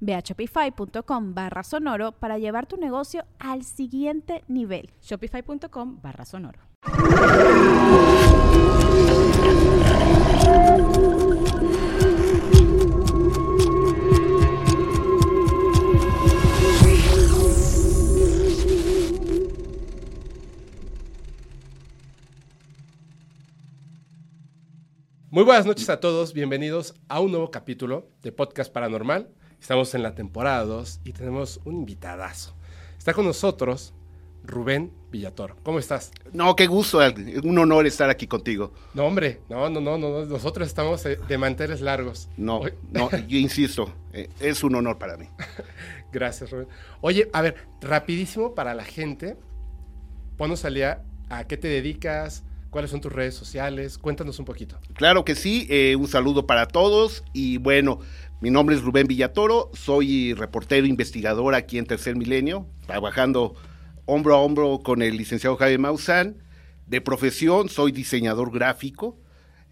Ve a shopify.com barra sonoro para llevar tu negocio al siguiente nivel. Shopify.com barra sonoro. Muy buenas noches a todos, bienvenidos a un nuevo capítulo de Podcast Paranormal. Estamos en la temporada 2 y tenemos un invitadazo. Está con nosotros Rubén Villatoro. ¿Cómo estás? No, qué gusto, un honor estar aquí contigo. No, hombre, no, no, no, no, nosotros estamos eh, de manteles largos. No, no, yo insisto, eh, es un honor para mí. Gracias, Rubén. Oye, a ver, rapidísimo para la gente, ponos al día a qué te dedicas, cuáles son tus redes sociales, cuéntanos un poquito. Claro que sí, eh, un saludo para todos y bueno, mi nombre es Rubén Villatoro, soy reportero investigador aquí en Tercer Milenio, trabajando hombro a hombro con el licenciado Javier Maussan. De profesión soy diseñador gráfico.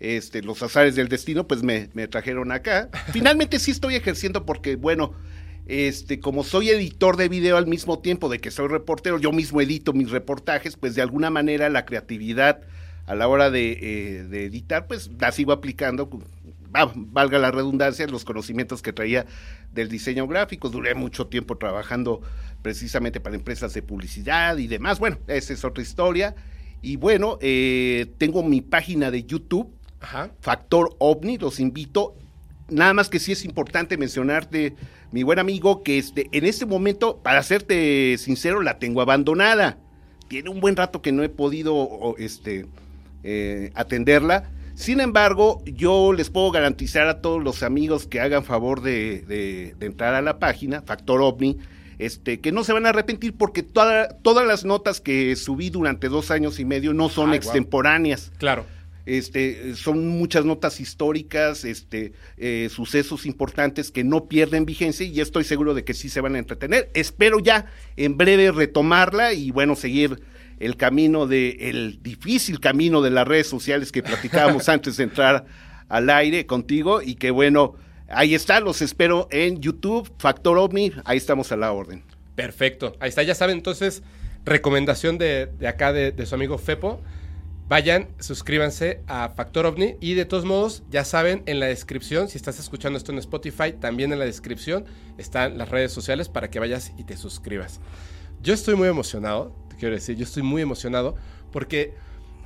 Este, los azares del destino pues me, trajeron acá. Finalmente sí estoy ejerciendo porque, bueno, este, como soy editor de video al mismo tiempo de que soy reportero, yo mismo edito mis reportajes, pues de alguna manera la creatividad a la hora de, eh, de editar, pues la sigo aplicando valga la redundancia, los conocimientos que traía del diseño gráfico. Duré mucho tiempo trabajando precisamente para empresas de publicidad y demás. Bueno, esa es otra historia. Y bueno, eh, tengo mi página de YouTube, Factor OVNI, los invito. Nada más que sí es importante mencionarte, mi buen amigo, que este, en este momento, para serte sincero, la tengo abandonada. Tiene un buen rato que no he podido este, eh, atenderla sin embargo, yo les puedo garantizar a todos los amigos que hagan favor de, entrar a la página, Factor OVNI, este, que no se van a arrepentir porque todas las notas que subí durante dos años y medio no son extemporáneas. Claro. Este, son muchas notas históricas, este, eh, sucesos importantes que no pierden vigencia y estoy seguro de que sí se van a entretener. Espero ya en breve retomarla y bueno, seguir el camino de, el difícil camino de las redes sociales que platicábamos antes de entrar al aire contigo y que bueno, ahí está, los espero en YouTube, Factor OVNI, ahí estamos a la orden. Perfecto, ahí está, ya saben, entonces, recomendación de, acá de, de, su amigo Fepo, vayan, suscríbanse a Factor OVNI y de todos modos, ya saben, en la descripción, si estás escuchando esto en Spotify, también en la descripción están las redes sociales para que vayas y te suscribas. Yo estoy muy emocionado quiero decir. Yo estoy muy emocionado porque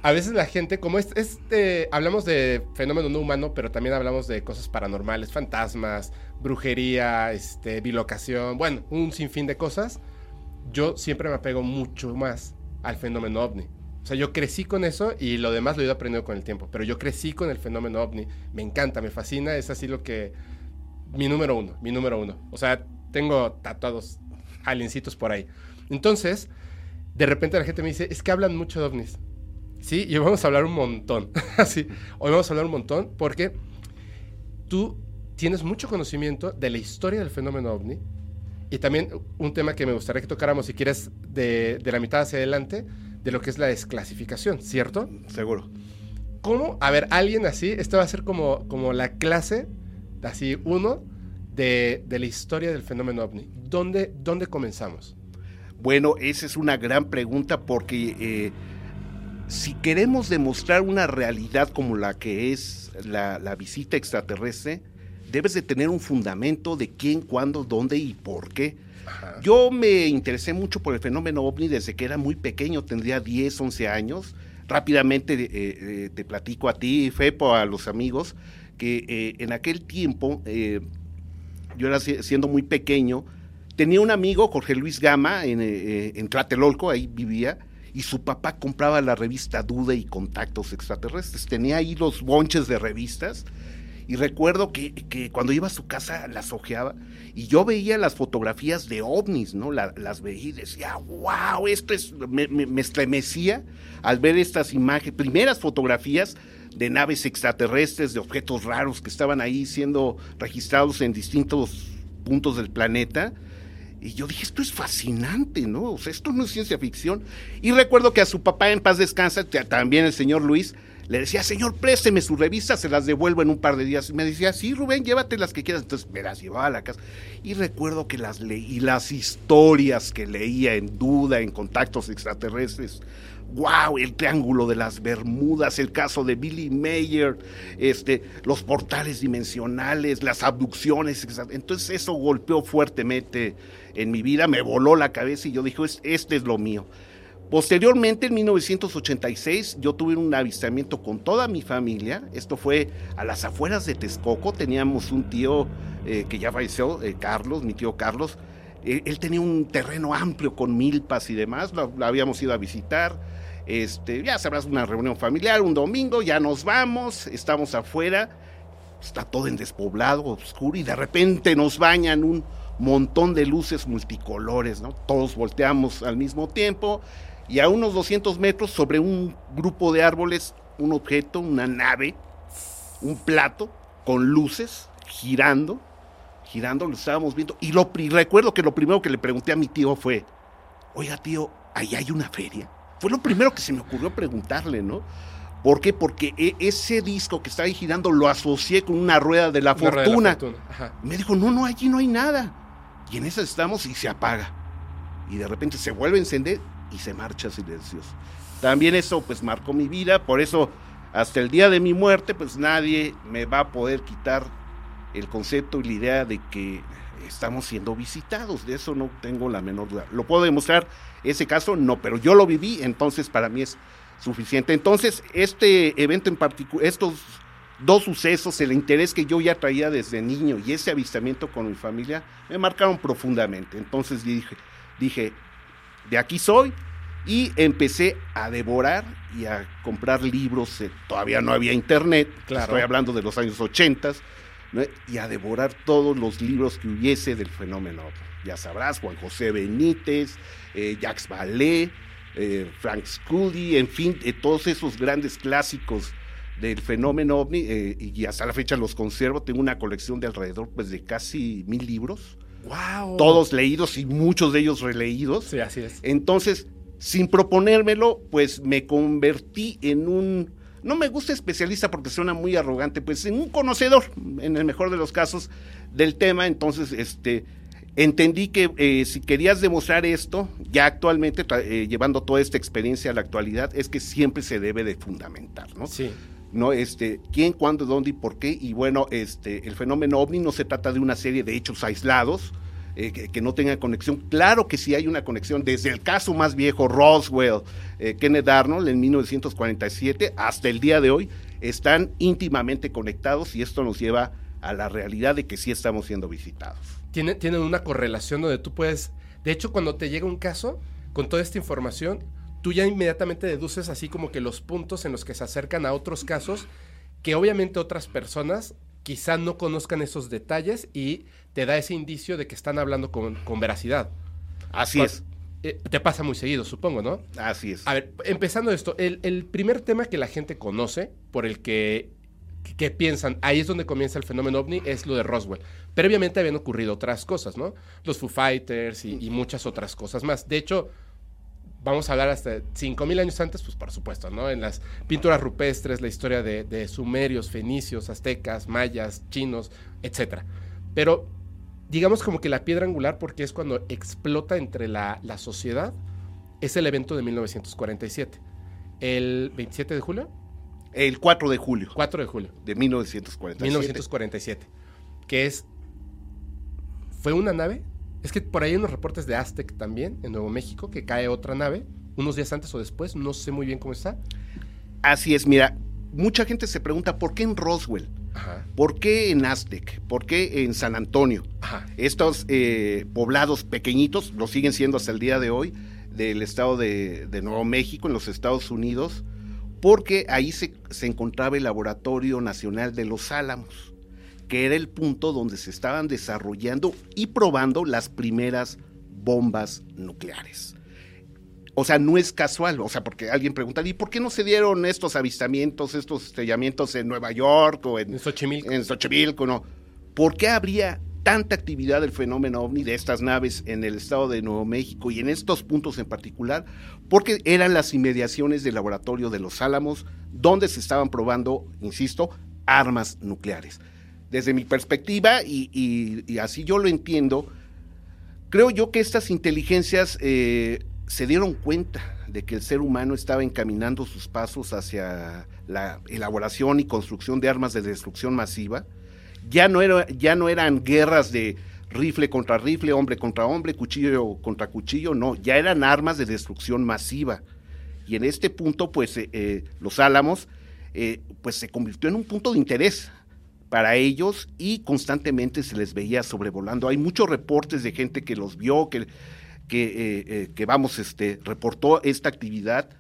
a veces la gente, como este, hablamos de fenómeno no humano, pero también hablamos de cosas paranormales, fantasmas, brujería, este, bilocación, bueno, un sinfín de cosas. Yo siempre me apego mucho más al fenómeno ovni. O sea, yo crecí con eso y lo demás lo he ido aprendiendo con el tiempo. Pero yo crecí con el fenómeno ovni. Me encanta, me fascina. Es así lo que... Mi número uno, mi número uno. O sea, tengo tatuados aliencitos por ahí. Entonces, de repente la gente me dice, es que hablan mucho de ovnis. Sí, y hoy vamos a hablar un montón. Así, hoy vamos a hablar un montón porque tú tienes mucho conocimiento de la historia del fenómeno ovni y también un tema que me gustaría que tocáramos, si quieres, de, de la mitad hacia adelante, de lo que es la desclasificación, ¿cierto? Seguro. ¿Cómo? A ver, alguien así, esto va a ser como, como la clase, así uno, de, de la historia del fenómeno ovni. ¿Dónde, ¿Dónde comenzamos? Bueno, esa es una gran pregunta porque eh, si queremos demostrar una realidad como la que es la, visita extraterrestre, debes de tener un fundamento de quién, cuándo, dónde y por qué. Yo me interesé mucho por el fenómeno ovni desde que era muy pequeño, tendría 10, 11 años. rápidamente eh, eh, te platico a ti, Fepo, a los amigos, que eh, en aquel tiempo, yo era si- siendo muy pequeño, tenía un amigo, Jorge Luis Gama, en, eh, en Tlatelolco, ahí vivía, y su papá compraba la revista Duda y Contactos Extraterrestres. Tenía ahí los bonches de revistas. Y recuerdo que, que cuando iba a su casa las ojeaba y yo veía las fotografías de ovnis, ¿no? La- las veía y decía, wow, esto es, me, me- me estremecía al ver estas imágenes, primeras fotografías de naves extraterrestres, de objetos raros que estaban ahí siendo registrados en distintos puntos del planeta. Y yo dije, esto es fascinante, ¿no? O sea, esto no es ciencia ficción. Y recuerdo que a su papá en paz descansa, ta- también el señor Luis, le decía, señor, présteme su revista, se las devuelvo en un par de días. Y me decía, sí, Rubén, llévate las que quieras. Entonces me las llevaba a la casa. Y recuerdo que las leí, y las historias que leía en duda, en contactos extraterrestres. Wow, el triángulo de las Bermudas, el caso de Billy Mayer, este, los portales dimensionales, las abducciones. Entonces eso golpeó fuertemente en mi vida, me voló la cabeza y yo dije, "Es- este es lo mío. Posteriormente, en 1986, yo tuve un avistamiento con toda mi familia. Esto fue a las afueras de Texcoco. Teníamos un tío eh, que ya falleció, eh, Carlos, mi tío Carlos. Eh, él tenía un terreno amplio con milpas y demás. Lo, lo habíamos ido a visitar. Este, ya sabrás, una reunión familiar, un domingo, ya nos vamos, estamos afuera. Está todo en despoblado, oscuro, y de repente nos bañan un montón de luces multicolores, ¿no? Todos volteamos al mismo tiempo y a unos 200 metros sobre un grupo de árboles, un objeto, una nave, un plato con luces girando, girando, lo estábamos viendo. Y lo pri- recuerdo que lo primero que le pregunté a mi tío fue, oiga tío, ahí hay una feria. Fue lo primero que se me ocurrió preguntarle, ¿no? ¿Por qué? Porque e- ese disco que está ahí girando lo asocié con una rueda de la Una rueda de la fortuna. fortuna. Me dijo, no, no, allí no hay nada. Y en esa estamos y se apaga. Y de repente se vuelve a encender y se marcha silencioso. También eso pues marcó mi vida, por eso hasta el día de mi muerte pues nadie me va a poder quitar el concepto y la idea de que estamos siendo visitados, de eso no tengo la menor duda. ¿Lo puedo demostrar ese caso? No, pero yo lo viví, entonces para mí es suficiente. Entonces, este evento en particular, estos dos sucesos, el interés que yo ya traía desde niño y ese avistamiento con mi familia, me marcaron profundamente. Entonces dije, dije, de aquí soy, y empecé a devorar y a comprar libros. eh, todavía no había internet, Claro. estoy hablando de los años 80, ¿no? y a devorar todos los libros que hubiese del fenómeno. Ya sabrás, Juan José Benítez, eh, Jacques Vallée, eh, Frank Scully, en fin, eh, todos esos grandes clásicos del fenómeno ovni, eh, y hasta la fecha los conservo. Tengo una colección de alrededor pues, de casi mil libros, ¡Wow! todos leídos y muchos de ellos releídos. Sí, así es. Entonces, sin proponérmelo, pues me convertí en un, no me gusta especialista porque suena muy arrogante, pues en un conocedor, en el mejor de los casos, del tema. Entonces, este, entendí que eh, si querías demostrar esto, ya actualmente, eh, llevando toda esta experiencia a la actualidad, es que siempre se debe de fundamentar, ¿no? Sí. ¿no? Este, quién, cuándo, dónde y por qué. Y bueno, este, el fenómeno ovni no se trata de una serie de hechos aislados eh, que, que no tengan conexión. Claro que sí hay una conexión, desde el caso más viejo, Roswell, eh, Kenneth Arnold, en 1947, hasta el día de hoy, están íntimamente conectados y esto nos lleva a la realidad de que sí estamos siendo visitados. Tiene, tienen una correlación donde tú puedes. De hecho, cuando te llega un caso, con toda esta información, tú ya inmediatamente deduces así como que los puntos en los que se acercan a otros casos que obviamente otras personas quizá no conozcan esos detalles y te da ese indicio de que están hablando con, con veracidad. Así Cu- es, Eh, te pasa muy seguido, supongo, ¿no? así es. A ver, empezando esto, el, el primer tema que la gente conoce, por el que, que, que piensan, ahí es donde comienza el fenómeno ovni, es lo de Roswell. Previamente habían ocurrido otras cosas, ¿no? Los Foo Fighters y, y muchas otras cosas más. De hecho, vamos a hablar hasta 5.000 años antes, pues por supuesto, ¿no? En las pinturas rupestres, la historia de, de sumerios, fenicios, aztecas, mayas, chinos, etcétera. Pero digamos como que la piedra angular, porque es cuando explota entre la, la sociedad, es el evento de 1947. El 27 de julio, El 4 de julio 4 de julio, de 1947. 1947, que es, fue una nave, es que por ahí hay unos reportes de Aztec también, en Nuevo México, que cae otra nave, unos días antes o después, no sé muy bien cómo está. Así es, mira, mucha gente se pregunta por qué en Roswell, Ajá. por qué en Aztec, por qué en San Antonio. Ajá. Estos eh, poblados pequeñitos, lo siguen siendo hasta el día de hoy, del estado de, de Nuevo México, en los Estados Unidos, porque ahí se, se encontraba el Laboratorio Nacional de los Álamos, que era el punto donde se estaban desarrollando y probando las primeras bombas nucleares. O sea, no es casual, o sea, porque alguien pregunta, ¿y por qué no se dieron estos avistamientos, estos estrellamientos en Nueva York o en, En Xochimilco. en Xochimilco, no? ¿Por qué habría tanta actividad del fenómeno ovni de estas naves en el estado de Nuevo México y en estos puntos en particular? Porque eran las inmediaciones del laboratorio de los Álamos, donde se estaban probando, insisto, armas nucleares. Desde mi perspectiva, y, así yo lo entiendo, creo yo que estas inteligencias eh, se dieron cuenta de que el ser humano estaba encaminando sus pasos hacia la elaboración y construcción de armas de destrucción masiva. Ya no, era, ya no eran guerras de rifle contra rifle, hombre contra hombre, cuchillo contra cuchillo, no, ya eran armas de destrucción masiva. Y en este punto, pues, eh, eh, los Álamos, eh, pues se convirtió en un punto de interés para ellos y constantemente se les veía sobrevolando. Hay muchos reportes de gente que los vio, que, que, eh, que vamos, este, reportó esta actividad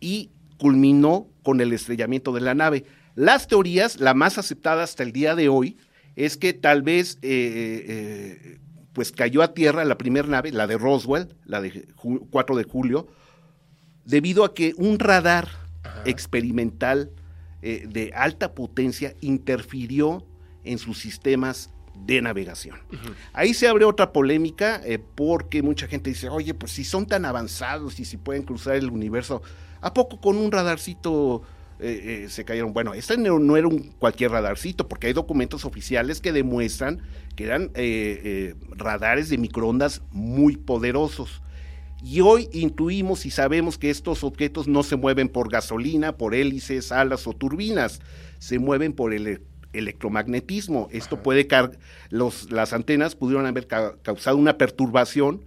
y culminó con el estrellamiento de la nave. Las teorías, la más aceptada hasta el día de hoy, es que tal vez eh, eh, pues cayó a tierra la primera nave, la de Roswell, la de ju- 4 de julio, debido a que un radar experimental eh, de alta potencia interfirió en sus sistemas de navegación. Ahí se abre otra polémica porque mucha gente dice, oye, pues si son tan avanzados y si pueden cruzar el universo, ¿a poco con un radarcito eh, eh, se cayeron? Bueno, este no, no era un cualquier radarcito porque hay documentos oficiales que demuestran que eran eh, eh, radares de microondas muy poderosos. Y hoy intuimos y sabemos que estos objetos no se mueven por gasolina, por hélices, alas o turbinas, se mueven por el electromagnetismo. Esto puede car los, las antenas pudieron haber ca- causado una perturbación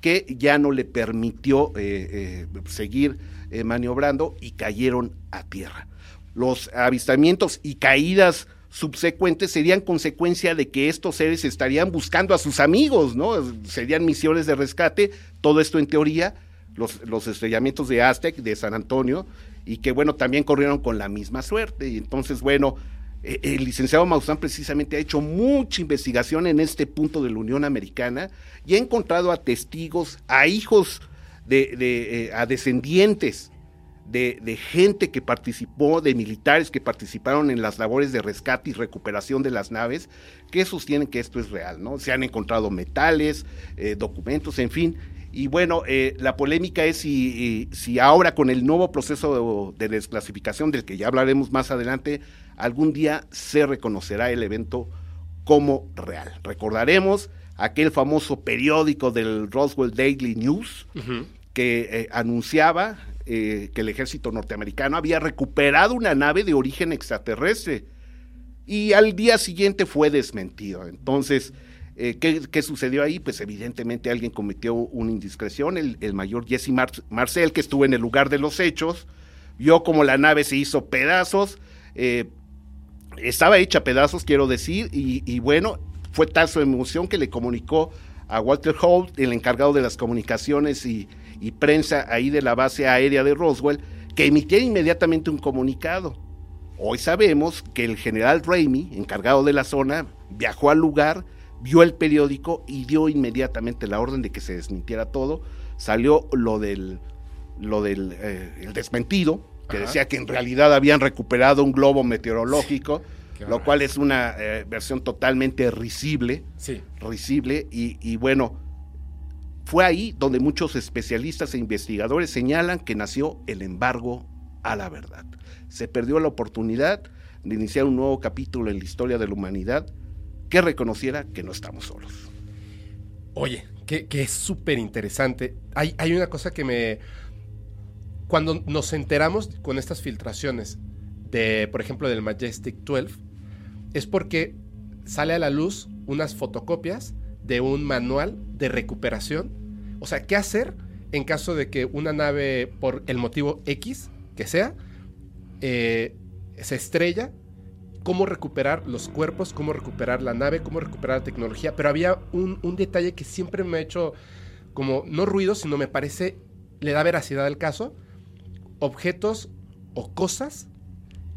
que ya no le permitió eh, eh, seguir eh, maniobrando y cayeron a tierra. Los avistamientos y caídas subsecuentes serían consecuencia de que estos seres estarían buscando a sus amigos, ¿no? Serían misiones de rescate, todo esto en teoría, los, los estrellamientos de Aztec, de San Antonio, y que bueno, también corrieron con la misma suerte. Y entonces, bueno, el licenciado Maussan precisamente ha hecho mucha investigación en este punto de la Unión Americana y ha encontrado a testigos, a hijos de, eh, a descendientes de, gente que participó, de militares que participaron en las labores de rescate y recuperación de las naves, que sostienen que esto es real, ¿no? Se han encontrado metales, eh, documentos, en fin. Y bueno, eh, la polémica es si, ahora con el nuevo proceso de desclasificación, del que ya hablaremos más adelante, algún día se reconocerá el evento como real. Recordaremos aquel famoso periódico del Roswell Daily News uh -huh. que eh, anunciaba eh, que el ejército norteamericano había recuperado una nave de origen extraterrestre y al día siguiente fue desmentido. Entonces, eh, ¿qué, ¿qué, sucedió ahí? Pues evidentemente alguien cometió una indiscreción, el, el mayor Jesse Mar Marcel, que estuvo en el lugar de los hechos, vio como la nave se hizo pedazos, eh, estaba hecha pedazos, quiero decir, y, bueno, fue tal su emoción que le comunicó a Walter Holt, el encargado de las comunicaciones y, prensa ahí de la base aérea de Roswell, que emitiera inmediatamente un comunicado. Hoy sabemos que el general Ramey, encargado de la zona, viajó al lugar, vio el periódico y dio inmediatamente la orden de que se desmintiera todo. Salió lo del, lo del eh, el desmentido, que Ajá. decía que en realidad habían recuperado un globo meteorológico, sí, lo cual es una eh, versión totalmente risible, sí. risible y, y bueno, fue ahí donde muchos especialistas e investigadores señalan que nació el embargo a la verdad. Se perdió la oportunidad de iniciar un nuevo capítulo en la historia de la humanidad que reconociera que no estamos solos. Oye, que, que es súper interesante. Hay, hay una cosa que me... Cuando nos enteramos con estas filtraciones de, por ejemplo, del Majestic 12, es porque sale a la luz unas fotocopias de un manual de recuperación. O sea, ¿qué hacer en caso de que una nave, por el motivo X que sea, eh, se estrella, cómo recuperar los cuerpos, cómo recuperar la nave, cómo recuperar la tecnología. Pero había un, un detalle que siempre me ha hecho como, no ruido, sino me parece, le da veracidad al caso, objetos o cosas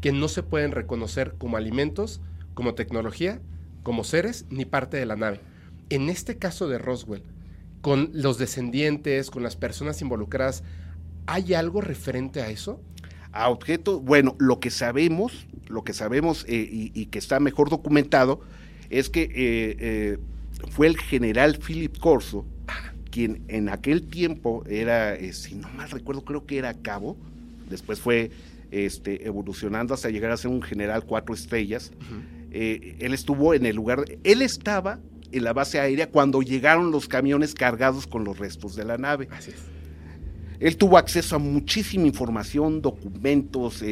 que no se pueden reconocer como alimentos, como tecnología, como seres, ni parte de la nave. En este caso de Roswell, con los descendientes, con las personas involucradas, ¿hay algo referente a eso? A objetos, bueno, lo que sabemos, lo que sabemos eh, y, y, que está mejor documentado, es que eh, eh, fue el general Philip Corso, quien en aquel tiempo era, si no mal recuerdo, creo que era cabo, después fue este, evolucionando hasta llegar a ser un general cuatro estrellas. Uh -huh. eh, él estuvo en el lugar, él estaba en la base aérea cuando llegaron los camiones cargados con los restos de la nave. Así es. Él tuvo acceso a muchísima información, documentos, eh,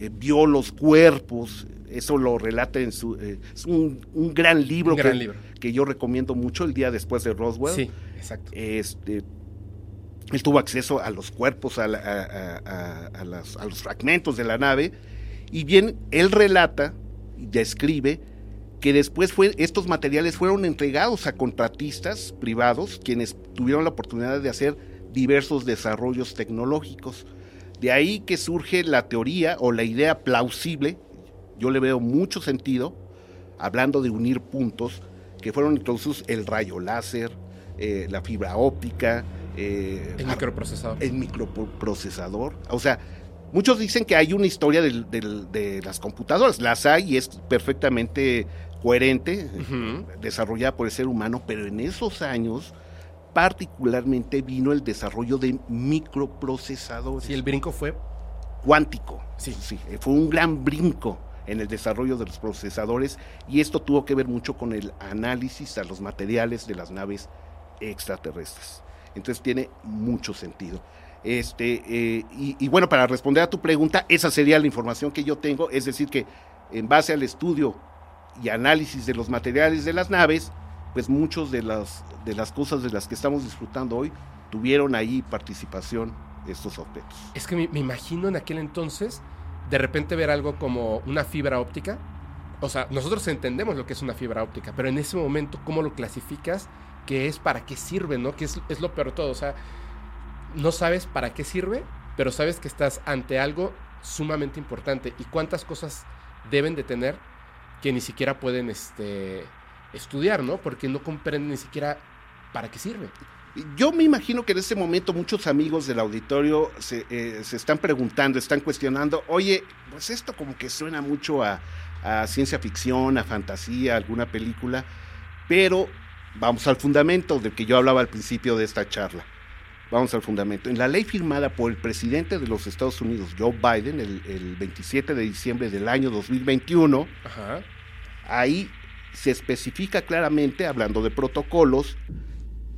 eh, vio los cuerpos, eso lo relata en su... es un, un, gran libro, un gran que, libro que yo recomiendo mucho, el día después de Roswell. Sí, exacto. Este, él tuvo acceso a los cuerpos, a, a, a, los fragmentos de la nave, y bien, él relata describe que después fue, estos materiales fueron entregados a contratistas privados, quienes tuvieron la oportunidad de hacer diversos desarrollos tecnológicos. De ahí que surge la teoría o la idea plausible, yo le veo mucho sentido, hablando de unir puntos, que fueron introducidos el rayo láser, eh, la fibra óptica, eh, el microprocesador. El microprocesador. O sea, muchos dicen que hay una historia de, las computadoras, las hay y es perfectamente coherente, uh -huh. desarrollada por el ser humano, pero en esos años particularmente vino el desarrollo de microprocesadores. Sí, el brinco fue cuántico. Sí. sí, fue un gran brinco en el desarrollo de los procesadores y esto tuvo que ver mucho con el análisis a los materiales de las naves extraterrestres. Entonces tiene mucho sentido. Este, eh, y, y, bueno, para responder a tu pregunta, esa sería la información que yo tengo, es decir, que en base al estudio y análisis de los materiales de las naves, pues muchos de las, de las cosas de las que estamos disfrutando hoy tuvieron ahí participación estos objetos. Es que me, me, imagino en aquel entonces de repente ver algo como una fibra óptica. O sea, nosotros entendemos lo que es una fibra óptica, pero en ese momento, ¿cómo lo clasificas? ¿Qué es? ¿Para qué sirve? ¿No? Que es, es lo peor de todo. O sea, no sabes para qué sirve, pero sabes que estás ante algo sumamente importante. ¿Y cuántas cosas deben de tener que ni siquiera pueden este, estudiar, ¿no? Porque no comprenden ni siquiera para qué sirve. Yo me imagino que en este momento muchos amigos del auditorio se, eh, se están preguntando, están cuestionando, oye, pues esto como que suena mucho a, a, ciencia ficción, a fantasía, a alguna película, pero vamos al fundamento del que yo hablaba al principio de esta charla. Vamos al fundamento. En la ley firmada por el presidente de los Estados Unidos, Joe Biden, el, el 27 de diciembre del año 2021, Ajá. ahí se especifica claramente, hablando de protocolos,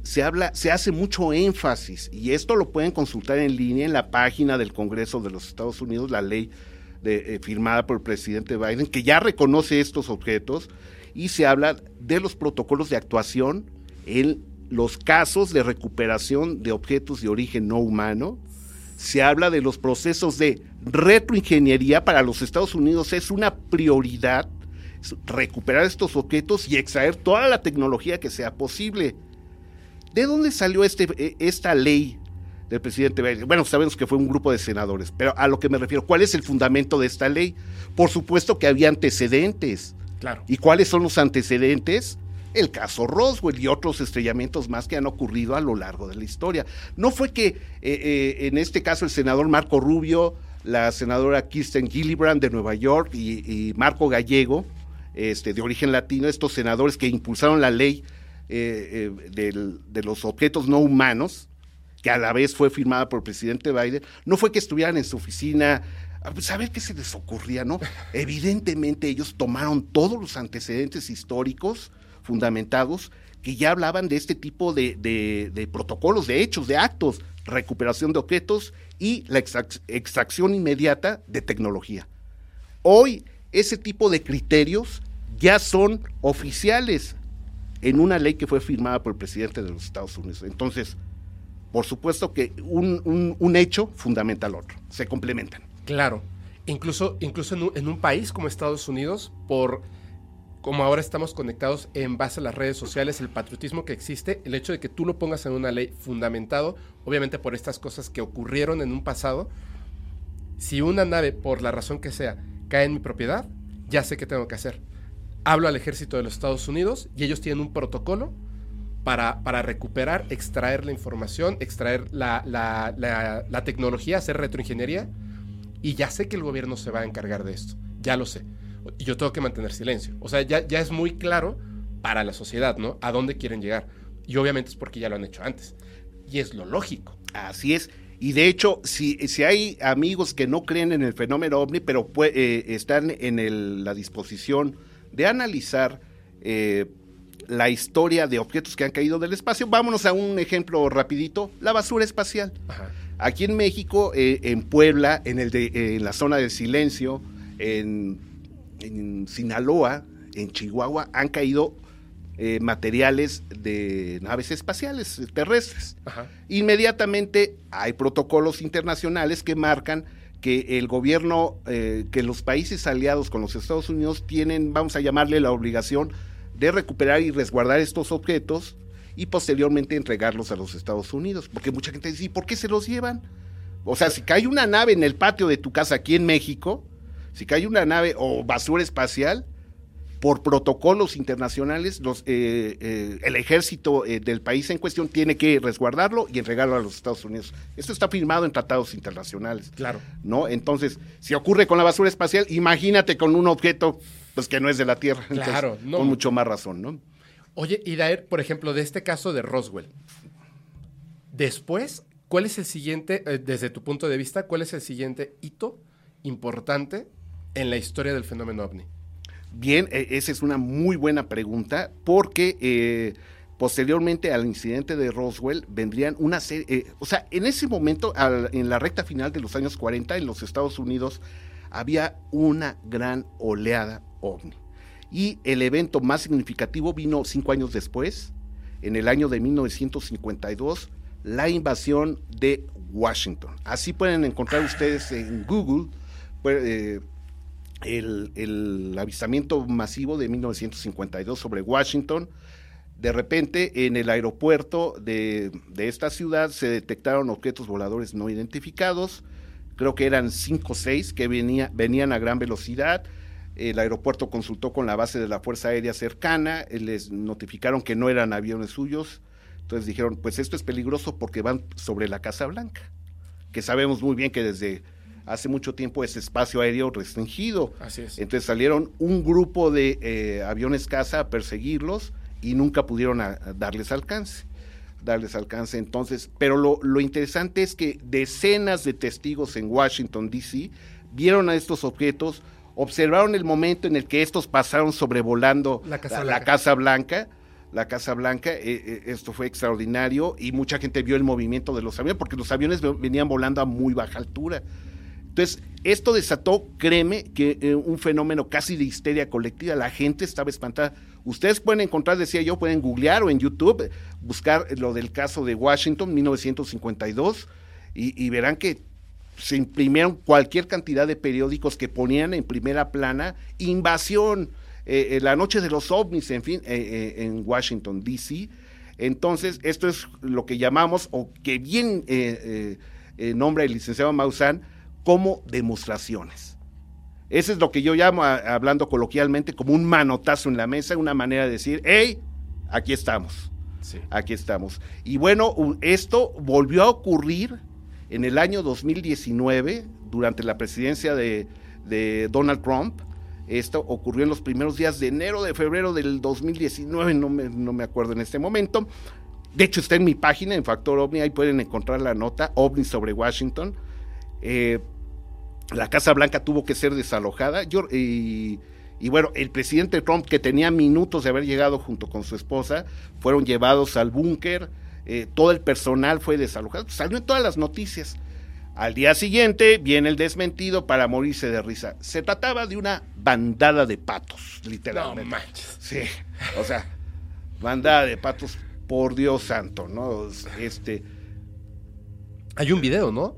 se habla, se hace mucho énfasis, y esto lo pueden consultar en línea en la página del Congreso de los Estados Unidos, la ley de, eh, firmada por el presidente Biden, que ya reconoce estos objetos, y se habla de los protocolos de actuación en los casos de recuperación de objetos de origen no humano, se habla de los procesos de retroingeniería para los Estados Unidos, es una prioridad recuperar estos objetos y extraer toda la tecnología que sea posible. ¿De dónde salió este, esta ley del presidente Biden? Bueno, sabemos que fue un grupo de senadores, pero a lo que me refiero, ¿cuál es el fundamento de esta ley? Por supuesto que había antecedentes. ¿Y cuáles son los antecedentes? El caso Roswell y otros estrellamientos más que han ocurrido a lo largo de la historia. No fue que eh, eh, en este caso el senador Marco Rubio, la senadora Kirsten Gillibrand de Nueva York y, Marco Gallego, este, de origen latino, estos senadores que impulsaron la ley eh, de los objetos no humanos, que a la vez fue firmada por el presidente Biden, no fue que estuvieran en su oficina a pues, ver qué se les ocurría, ¿no? Evidentemente ellos tomaron todos los antecedentes históricos fundamentados que ya hablaban de este tipo de, de, protocolos, de hechos, de actos, recuperación de objetos y la extrac extracción inmediata de tecnología. Hoy ese tipo de criterios ya son oficiales en una ley que fue firmada por el presidente de los Estados Unidos. Entonces, por supuesto que un hecho fundamenta al otro, se complementan. Claro. Incluso, incluso en, un, país como Estados Unidos, por como ahora estamos conectados en base a las redes sociales, el patriotismo que existe, el hecho de que tú lo pongas en una ley fundamentado, obviamente por estas cosas que ocurrieron en un pasado, si una nave, por la razón que sea, cae en mi propiedad, ya sé qué tengo que hacer. Hablo al ejército de los Estados Unidos y ellos tienen un protocolo para, para recuperar, extraer la información, extraer la- la tecnología, hacer retroingeniería. Y ya sé que el gobierno se va a encargar de esto. Ya lo sé. Y yo tengo que mantener silencio. O sea, ya, ya es muy claro para la sociedad, ¿no? A dónde quieren llegar. Y obviamente es porque ya lo han hecho antes. Y es lo lógico. Así es. Y de hecho, si, si hay amigos que no creen en el fenómeno ovni, pero eh, están en el- la disposición de analizar eh, la historia de objetos que han caído del espacio, vámonos a un ejemplo rapidito, la basura espacial. Ajá. Aquí en México, eh, en Puebla, en, el de, eh, en la zona del silencio, en, en Sinaloa, en Chihuahua, han caído eh, materiales de naves espaciales eh, terrestres. Ajá. Inmediatamente hay protocolos internacionales que marcan que el gobierno, eh, que los países aliados con los Estados Unidos tienen, vamos a llamarle la obligación de recuperar y resguardar estos objetos y posteriormente entregarlos a los Estados Unidos. Porque mucha gente dice, ¿y por qué se los llevan? O sea, si cae una nave en el patio de tu casa aquí en México, si cae una nave o basura espacial, por protocolos internacionales, los, eh, eh, el ejército eh, del país en cuestión tiene que resguardarlo y entregarlo a los Estados Unidos. Esto está firmado en tratados internacionales. Claro. ¿no? Entonces, si ocurre con la basura espacial, imagínate con un objeto pues que no es de la Tierra. Entonces, Claro, no. Con mucho más razón, ¿no? Oye, y Daer, por ejemplo, de este caso de Roswell. Después, ¿cuál es el siguiente, eh, desde tu punto de vista, cuál es el siguiente hito importante en la historia del fenómeno ovni? Bien, eh, esa es una muy buena pregunta porque eh, posteriormente al incidente de Roswell vendrían una serie, eh, o sea, en ese momento, en la recta final de los años 40 en los Estados Unidos, había una gran oleada ovni. Y el evento más significativo vino cinco años después, en el año de 1952, la invasión de Washington. Así pueden encontrar ustedes en Google pues, eh, el, avistamiento masivo de 1952 sobre Washington. De repente, en el aeropuerto de, esta ciudad se detectaron objetos voladores no identificados. Creo que eran cinco o seis que venía, venían a gran velocidad. El aeropuerto consultó con la base de la Fuerza Aérea cercana, eh, les notificaron que no eran aviones suyos. Entonces dijeron, pues esto es peligroso porque van sobre la Casa Blanca, que sabemos muy bien que desde hace mucho tiempo es espacio aéreo restringido. Así es. Entonces salieron un grupo de eh, aviones caza a perseguirlos y nunca pudieron a- a darles alcance. Darles alcance entonces. Pero lo, lo interesante es que decenas de testigos en Washington, D.C., vieron a estos objetos, observaron el momento en el que estos pasaron sobrevolando La Casa la, Blanca. Casa Blanca. La Casa Blanca, eh, eh, esto fue extraordinario y mucha gente vio el movimiento de los aviones porque los aviones ve- venían volando a muy baja altura. Entonces, esto desató, créeme, que eh, un fenómeno casi de histeria colectiva. La gente estaba espantada. Ustedes pueden encontrar, decía yo, pueden googlear o en YouTube, buscar lo del caso de Washington, 1952, y, y verán que se imprimieron cualquier cantidad de periódicos que ponían en primera plana invasión, eh, eh, la noche de los ovnis, en fin, eh, en Washington, D.C. Entonces, esto es lo que llamamos, o que bien nombra el licenciado Maussan, como demostraciones. Eso es lo que yo llamo, a- hablando coloquialmente, como un manotazo en la mesa, una manera de decir, hey, aquí estamos, Sí. aquí estamos. Y bueno, esto volvió a ocurrir en el año 2019, durante la presidencia de, Donald Trump. Esto ocurrió en los primeros días de enero, de febrero del 2019, no me, no me acuerdo en este momento. De hecho, está en mi página, en Factor OVNI, ahí pueden encontrar la nota, OVNI sobre Washington. Eh, la Casa Blanca tuvo que ser desalojada. Y, y bueno, el presidente Trump, que tenía minutos de haber llegado junto con su esposa, fueron llevados al búnker. Eh, todo el personal fue desalojado. Salió en todas las noticias. Al día siguiente viene el desmentido para morirse de risa. Se trataba de una bandada de patos, No literalmente. manches. Sí, o sea, bandada de patos, por Dios santo, ¿no? Este, Hay un video, ¿no?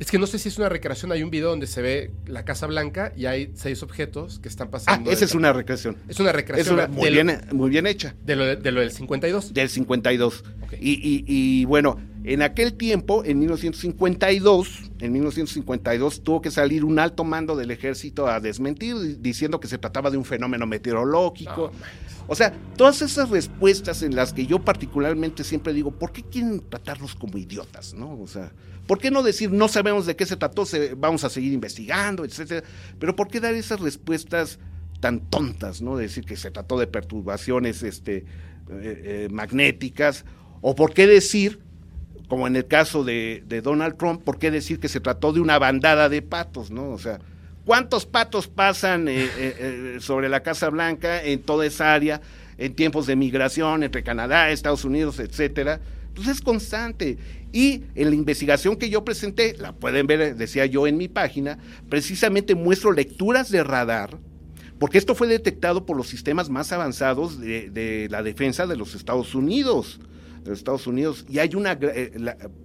Es que no sé si es una recreación. Hay un video donde se ve la Casa Blanca y hay seis objetos que están Ah, pasando. esa es una recreación. Es una Es recreación una, muy, de, lo, bien, muy bien hecha. de lo- de lo del 52. Del 52. Ok. Y, y- y, bueno, en aquel tiempo, en 1952, en 1952 tuvo que salir un alto mando del ejército a desmentir, di- diciendo que se trataba de un fenómeno meteorológico. No. O sea, todas esas respuestas en las que yo particularmente siempre digo, ¿por qué quieren tratarnos como idiotas? ¿no? O sea, ¿por qué no decir no sabemos de qué se trató, se- vamos a seguir investigando, etcétera? Pero ¿por qué dar esas respuestas tan tontas, ¿no? Decir que se trató de perturbaciones este, eh, eh, magnéticas, o por qué decir, como en el caso de, de Donald Trump, por qué decir que se trató de una bandada de patos, ¿no? O sea, ¿cuántos patos pasan eh, eh, eh, sobre la Casa Blanca en toda esa área en tiempos de migración entre Canadá, Estados Unidos, etcétera? Pues es constante. Y en la investigación que yo presenté, la pueden ver, decía yo en mi página, precisamente muestro lecturas de radar, porque esto fue detectado por los sistemas más avanzados de, la defensa de los Estados Unidos. Estados Unidos. Y hay una.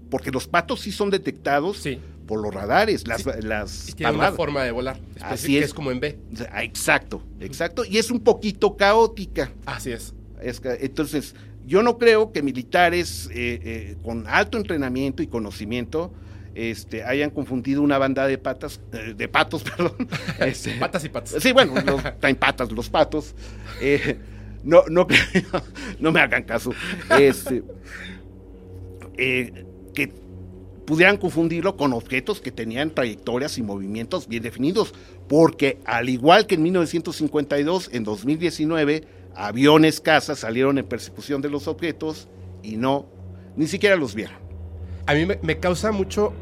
porque los patos sí son detectados Sí. Por los radares, las, Sí. las tiene una forma de volar. Así es. es como en B. Exacto, exacto. Y es un poquito caótica. Así es. Entonces, yo no creo que militares eh, eh, con alto entrenamiento y conocimiento este, hayan confundido una banda de patas, eh, de patos, perdón. este, Patas y patas. Sí, bueno, los, traen patas los patos. Eh, no, no, no me hagan caso. Este, eh, que pudieran confundirlo con objetos que tenían trayectorias y movimientos bien definidos. Porque al igual que en 1952, en 2019, aviones cazas salieron en persecución de los objetos y no, ni siquiera los vieron. A mí me, causa mucho.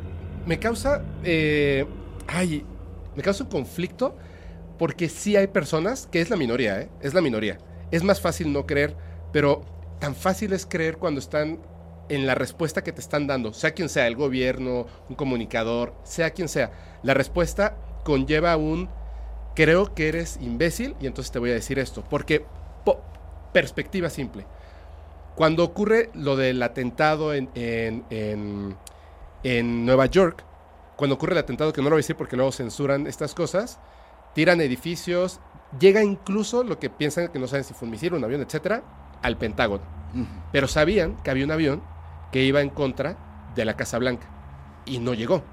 Me causa. eh, ay. Me causa un conflicto. Porque sí hay personas, que es la minoría, ¿eh? Es la minoría. Es más fácil no creer, pero tan fácil es creer cuando están en la respuesta que te están dando, sea quien sea, el gobierno, un comunicador, sea quien sea. La respuesta conlleva un creo que eres imbécil y entonces te voy a decir esto. Porque, po- perspectiva simple. Cuando ocurre lo del atentado en, en, en- en Nueva York, cuando ocurre el atentado, que no lo voy a decir porque luego censuran estas cosas, tiran edificios, llega incluso lo que piensan que no saben si fue un misil, un avión, etcétera, al Pentágono. Pero sabían que había un avión que iba en contra de la Casa Blanca y no llegó.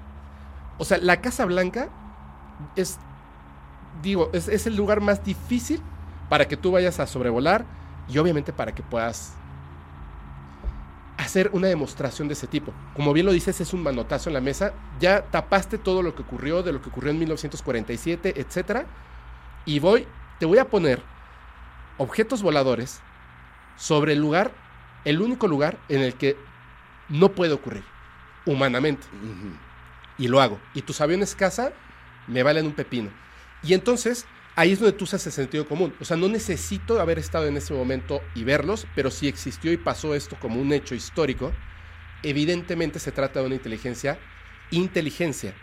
O sea, la Casa Blanca es, digo, es, es el lugar más difícil para que tú vayas a sobrevolar y obviamente para que puedas hacer una demostración de ese tipo. Como bien lo dices, es un manotazo en la mesa. Ya tapaste todo lo que ocurrió, de lo que ocurrió en 1947, etcétera. Y voy, te voy a poner objetos voladores sobre el lugar, el único lugar en el que no puede ocurrir, humanamente. Y lo hago. Y tus aviones caza me valen un pepino. Y entonces, ahí es donde tú usas el sentido común. O sea, no necesito haber estado en ese momento y verlos, pero si existió y pasó esto como un hecho histórico, evidentemente se trata de una inteligencia, inteligencia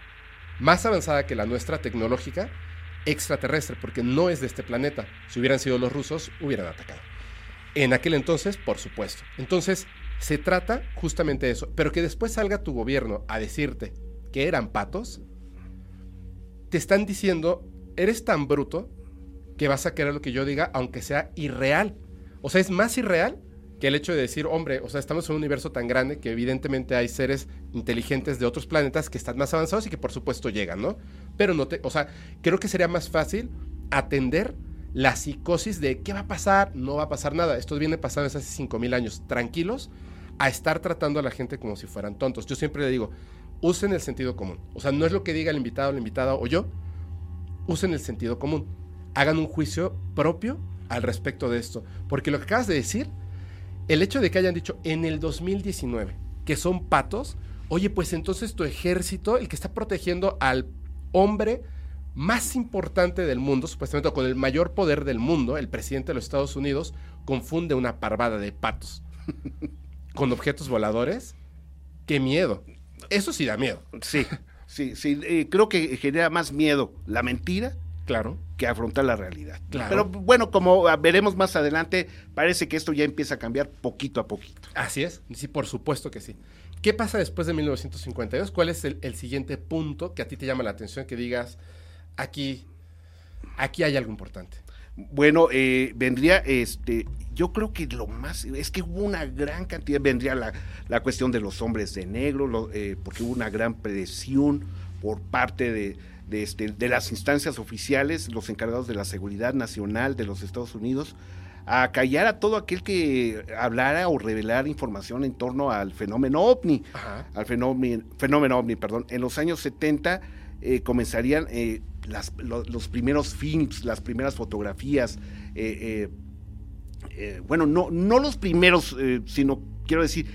más avanzada que la nuestra tecnológica, extraterrestre, porque no es de este planeta. Si hubieran sido los rusos, hubieran atacado. En aquel entonces, por supuesto. Entonces, se trata justamente de eso. Pero que después salga tu gobierno a decirte que eran patos, te están diciendo, eres tan bruto que vas a querer lo que yo diga, aunque sea irreal. O sea, es más irreal que el hecho de decir, hombre, o sea, estamos en un universo tan grande que evidentemente hay seres inteligentes de otros planetas que están más avanzados y que por supuesto llegan, ¿no? Pero no te, o sea, creo que sería más fácil atender la psicosis de qué va a pasar, no va a pasar nada. Esto viene pasando desde hace 5000 años, tranquilos, a estar tratando a la gente como si fueran tontos. Yo siempre le digo, usen el sentido común. O sea, no es lo que diga el invitado, la invitada o yo, usen el sentido común. Hagan un juicio propio al respecto de esto. Porque lo que acabas de decir, el hecho de que hayan dicho en el 2019 que son patos, oye, pues entonces tu ejército, el que está protegiendo al hombre más importante del mundo, supuestamente con el mayor poder del mundo, el presidente de los Estados Unidos, confunde una parvada de patos con objetos voladores. ¡Qué miedo! Eso sí da miedo. Sí, sí, sí. eh, creo que genera más miedo la mentira Claro. que afrontar la realidad. Claro. Pero bueno, como ah, veremos más adelante, parece que esto ya empieza a cambiar poquito a poquito. Así es, sí, por supuesto que sí. ¿Qué pasa después de 1952? ¿Cuál es el, el siguiente punto que a ti te llama la atención que digas, aquí, aquí hay algo importante? Bueno, eh, vendría, este, yo creo que lo más, es que hubo una gran cantidad, vendría la, la cuestión de los hombres de negro, lo- eh, porque hubo una gran presión por parte de, de, este, de las instancias oficiales, los encargados de la seguridad nacional de los Estados Unidos, a callar a todo aquel que hablara o revelara información en torno al fenómeno ovni Ajá. al fenómeno, fenómeno ovni, perdón. En los años 70 eh, comenzarían eh, las- lo- los primeros films, las primeras fotografías. eh, eh, eh, bueno, no, no los primeros, sino quiero decir,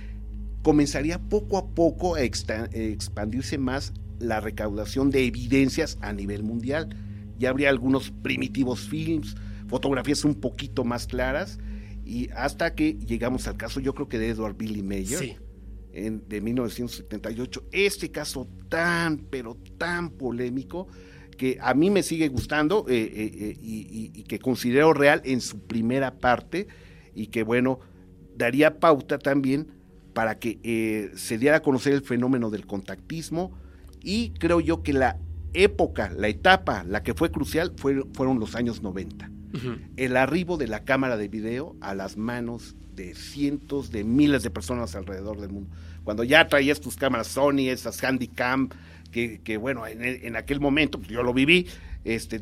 comenzaría poco a poco a expandirse más la recaudación de evidencias a nivel mundial. Ya habría algunos primitivos films, fotografías un poquito más claras, y hasta que llegamos al caso, yo creo que de Edward Billy Mayer Sí. en- de 1978. Este caso tan, pero tan polémico que a mí me sigue gustando eh, eh, eh, y, y- y que considero real en su primera parte y que bueno, daría pauta también para que eh, se diera a conocer el fenómeno del contactismo y creo yo que la época, la etapa, la que fue crucial fue- fueron los años 90 Ujú. el arribo de la cámara de video a las manos de cientos de miles de personas alrededor del mundo. Cuando ya traías tus cámaras Sony, esas Handycam, que, bueno, en, aquel momento, pues, yo lo viví, este,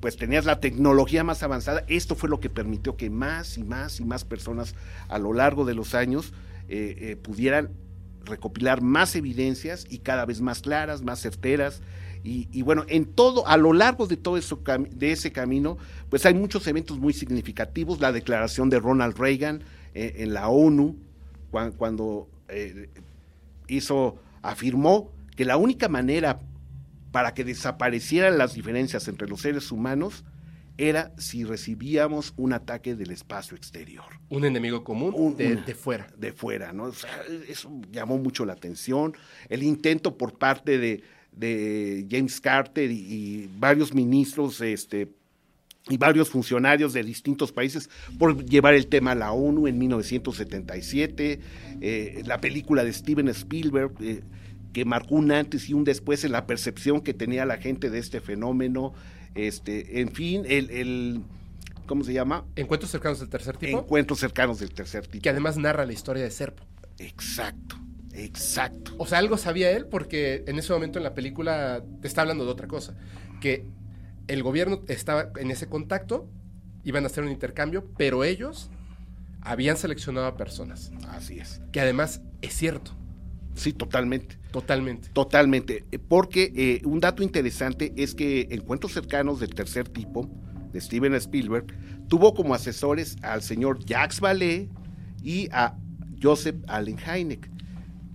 pues- tenías la tecnología más avanzada. Esto fue lo que permitió que más y más y más personas a lo largo de los años eh, eh, pudieran recopilar más evidencias y cada vez más claras, más certeras. Y, bueno, en todo, a lo largo de todo eso, de ese camino, pues hay muchos eventos muy significativos. La declaración de Ronald Reagan eh, en la ONU, cuan- cuando hizo, afirmó que la única manera para que desaparecieran las diferencias entre los seres humanos era si recibíamos un ataque del espacio exterior Un enemigo común Un- de, una- de fuera. de fuera, ¿no? O sea, eso llamó mucho la atención. El intento por parte de, de James Carter y, y varios ministros, este, y varios funcionarios de distintos países por llevar el tema a la ONU en 1977, eh, la película de Steven Spielberg, eh, que marcó un antes y un después en la percepción que tenía la gente de este fenómeno, este, en fin, el, el ¿cómo se llama? Encuentros cercanos del tercer tipo, Encuentros cercanos del tercer tipo. que además narra la historia de Serpo. Exacto, exacto. O sea, algo sabía él porque en ese momento en la película te está hablando de otra cosa. Que el gobierno estaba en ese contacto, iban a hacer un intercambio, pero ellos habían seleccionado a personas. Así es. Que además es cierto, Sí, totalmente. totalmente. Totalmente. Eh, Porque eh, un dato interesante es que Encuentros cercanos del tercer tipo, de Steven Spielberg, tuvo como asesores al señor Jacques Vallée y a Joseph Allen Hynek.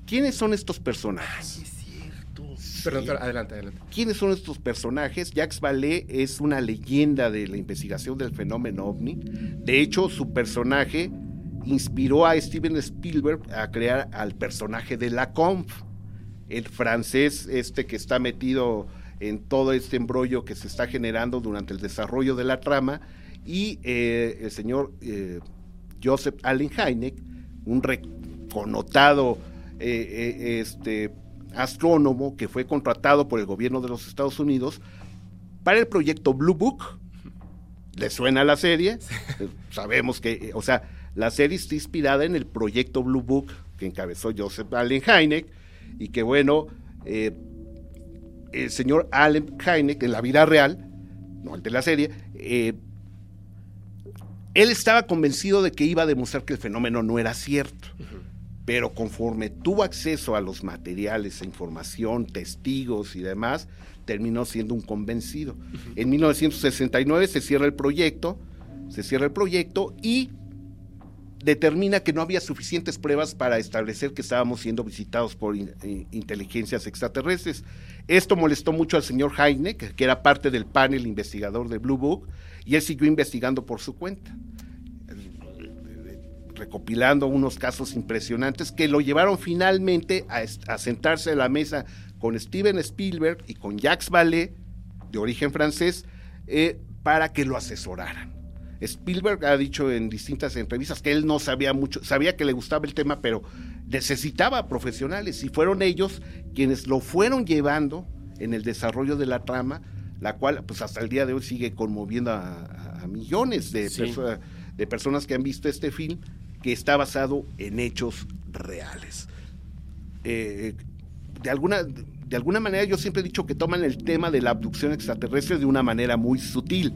¿Quiénes son estos personajes? Perdón, pero adelante, adelante. ¿Quiénes son estos personajes? Jacques Vallée es una leyenda de la investigación del fenómeno ovni. De hecho, su personaje inspiró a Steven Spielberg a crear al personaje de Lacombe, el francés este que está metido en todo este embrollo que se está generando durante el desarrollo de la trama, y eh, el señor eh, Joseph Allen Hynek, un reconnotado eh, este, astrónomo que fue contratado por el gobierno de los Estados Unidos para el proyecto Blue Book. ¿Le suena la serie? Sabemos que, o sea, la serie está inspirada en el proyecto Blue Book que encabezó Joseph Allen Hynek y que bueno, eh, el señor Allen Hynek en la vida real, no el de la serie, eh, él estaba convencido de que iba a demostrar que el fenómeno no era cierto. Pero conforme tuvo acceso a los materiales, a información, testigos y demás, terminó siendo un convencido. En 1969 se cierra el proyecto, se cierra el proyecto y determina que no había suficientes pruebas para establecer que estábamos siendo visitados por eh, inteligencias extraterrestres. Esto molestó mucho al señor Heineck, que era parte del panel investigador de Blue Book, y él siguió investigando por su cuenta recopilando unos casos impresionantes que lo llevaron finalmente a sentarse a la mesa con Steven Spielberg y con Jacques Vallée, de origen francés, eh, para que lo asesoraran. Spielberg ha dicho en distintas entrevistas que él no sabía mucho, sabía que le gustaba el tema, pero necesitaba profesionales y fueron ellos quienes lo fueron llevando en el desarrollo de la trama, la cual pues hasta el día de hoy sigue conmoviendo a, a millones de, Sí. perso- de personas que han visto este film que está basado en hechos reales. Eh, de alguna de alguna manera yo siempre he dicho que toman el tema de la abducción extraterrestre de una manera muy sutil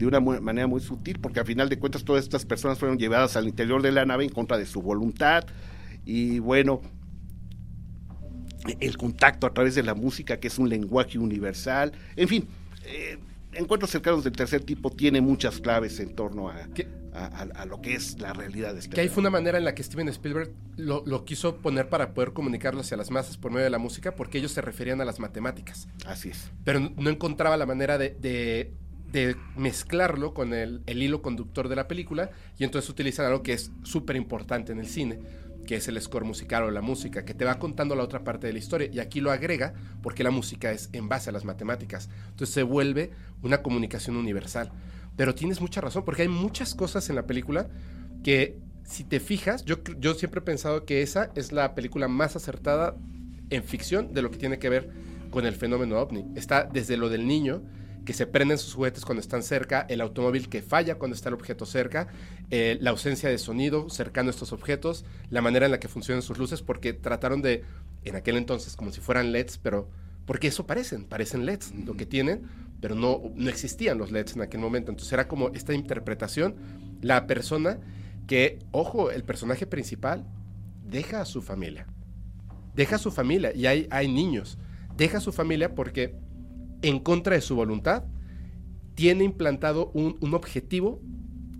de una manera muy sutil, porque al final de cuentas todas estas personas fueron llevadas al interior de la nave en contra de su voluntad. Y bueno, el contacto a través de la música, que es un lenguaje universal. En fin, eh, Encuentros cercanos del tercer tipo tiene muchas claves en torno a, a, a- a lo que es la realidad de este Que ahí fue una manera en la que Steven Spielberg lo, lo quiso poner para poder comunicarlo hacia las masas por medio de la música, porque ellos se referían a las matemáticas. Así es. Pero no- no encontraba la manera de, de- de mezclarlo con el, el hilo conductor de la película, y entonces utilizan algo que es súper importante en el cine, que es el score musical o la música, que te va contando la otra parte de la historia, y aquí lo agrega porque la música es en base a las matemáticas. Entonces se vuelve una comunicación universal. Pero tienes mucha razón, porque hay muchas cosas en la película que, si te fijas, yo, yo siempre he pensado que esa es la película más acertada en ficción de lo que tiene que ver con el fenómeno ovni. Está desde lo del niño, que se prenden sus juguetes cuando están cerca, el automóvil que falla cuando está el objeto cerca, eh, la ausencia de sonido cercano a estos objetos, la manera en la que funcionan sus luces, porque trataron de, en aquel entonces, como si fueran LEDs, pero porque eso parecen, parecen LEDs, lo que tienen, pero no, no existían los LEDs en aquel momento. Entonces era como esta interpretación, la persona que, ojo, el personaje principal deja a su familia. Deja a su familia y hay, hay niños. Deja a su familia porque en contra de su voluntad tiene implantado un, un objetivo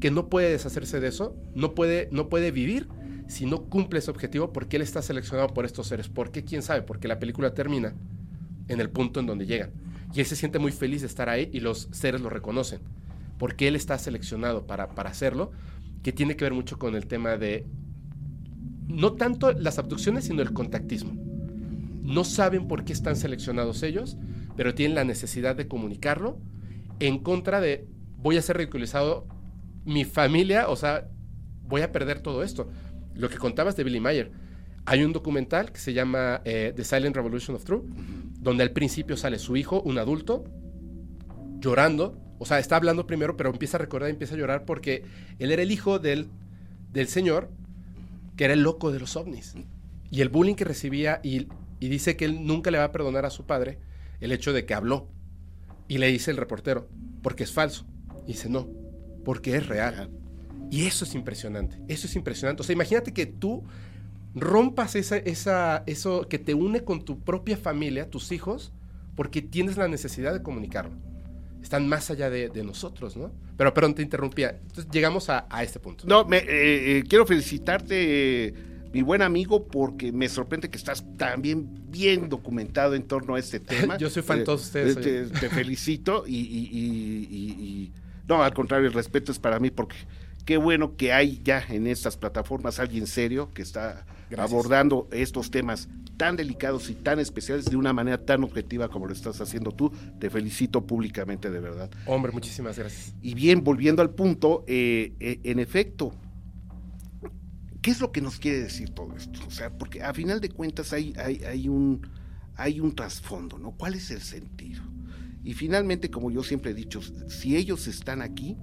que no puede deshacerse de eso, no puede, no puede vivir si no cumple ese objetivo porque él está seleccionado por estos seres. ¿Por qué? ¿Quién sabe? Porque la película termina en el punto en donde llegan. Y él se siente muy feliz de estar ahí y los seres lo reconocen. Porque él está seleccionado para, para hacerlo, que tiene que ver mucho con el tema de no tanto las abducciones, sino el contactismo. No saben por qué están seleccionados ellos, pero tienen la necesidad de comunicarlo en contra de voy a ser ridiculizado mi familia, o sea, voy a perder todo esto. Lo que contabas de Billy Mayer. Hay un documental que se llama eh, The Silent Revolution of Truth, donde al principio sale su hijo, un adulto, llorando. O sea, está hablando primero, pero empieza a recordar y empieza a llorar porque él era el hijo del, del señor que era el loco de los ovnis. Y el bullying que recibía, y, y dice que él nunca le va a perdonar a su padre el hecho de que habló. Y le dice el reportero, porque es falso. Y dice, no, porque es real. Y eso es impresionante, eso es impresionante. O sea, imagínate que tú rompas esa, esa, eso que te une con tu propia familia, tus hijos, porque tienes la necesidad de comunicarlo. Están más allá de, de nosotros, ¿no? Pero, perdón, te interrumpía. Entonces llegamos a, a este punto. No, me, eh, eh, quiero felicitarte, mi buen amigo, porque me sorprende que estás también bien documentado en torno a este tema. Yo soy fan de todos ustedes, eh, te, te felicito y, y- y- y- y- no, al contrario, el respeto es para mí porque qué bueno que hay ya en estas plataformas alguien serio que está Gracias. abordando estos temas tan delicados y tan especiales de una manera tan objetiva como lo estás haciendo tú. Te felicito públicamente, de verdad. Hombre, muchísimas gracias. Y bien, volviendo al punto, eh, eh, en efecto, ¿qué es lo que nos quiere decir todo esto? O sea, porque a final de cuentas hay, un, trasfondo, ¿no? ¿Cuál es el sentido? Y finalmente, como yo siempre he dicho, si ellos están aquí,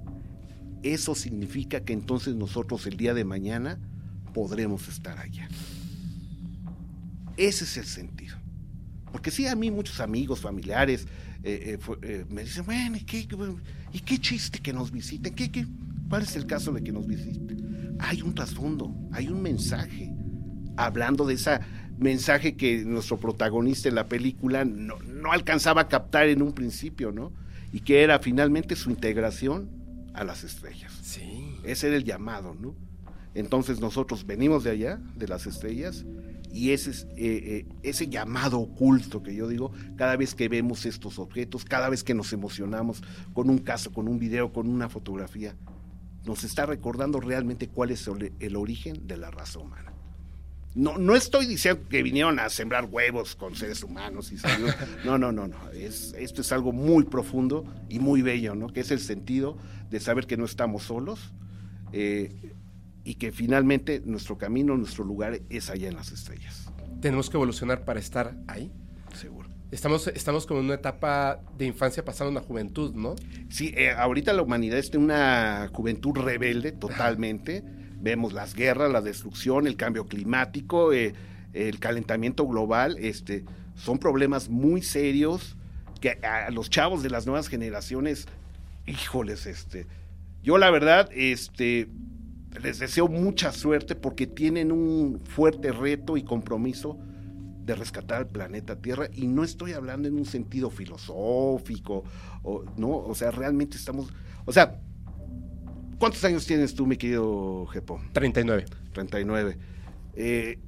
eso significa que entonces nosotros el día de mañana podremos estar allá. Ese es el sentido. Porque sí, a mí muchos amigos, familiares, eh, eh, eh, me dicen, bueno, ¿y qué, qué- ¿y qué chiste que nos visiten? ¿Qué, qué? ¿Cuál es el caso de que nos visiten? Hay un trasfondo, hay un mensaje. Hablando de ese mensaje que nuestro protagonista en la película no, no alcanzaba a captar en un principio, ¿no? Y que era finalmente su integración a las estrellas. Sí. Ese era el llamado, ¿no? Entonces nosotros venimos de allá, de las estrellas, y ese, es, eh, eh, ese llamado oculto que yo digo, cada vez que vemos estos objetos, cada vez que nos emocionamos con un caso, con un video, con una fotografía, nos está recordando realmente cuál es el, origen de la raza humana. No, no estoy diciendo que vinieron a sembrar huevos con seres humanos y no, no, no, no. Es, esto es algo muy profundo y muy bello, ¿no? Que es el sentido de saber que no estamos solos. eh, y que finalmente nuestro camino, nuestro lugar es allá en las estrellas. Tenemos que evolucionar para estar ahí. Estamos, estamos como en una etapa de infancia pasando a una juventud, ¿no? Sí, eh, ahorita la humanidad está en una juventud rebelde totalmente. Vemos las guerras, la destrucción, el cambio climático, eh, el calentamiento global. Este, son problemas muy serios que a los chavos de las nuevas generaciones, híjoles, este, yo la verdad, este, les deseo mucha suerte porque tienen un fuerte reto y compromiso de rescatar al planeta Tierra y no estoy hablando en un sentido filosófico o no, o sea, realmente estamos, o sea, ¿cuántos años tienes tú, mi querido Jepo? 39. 39. Eh,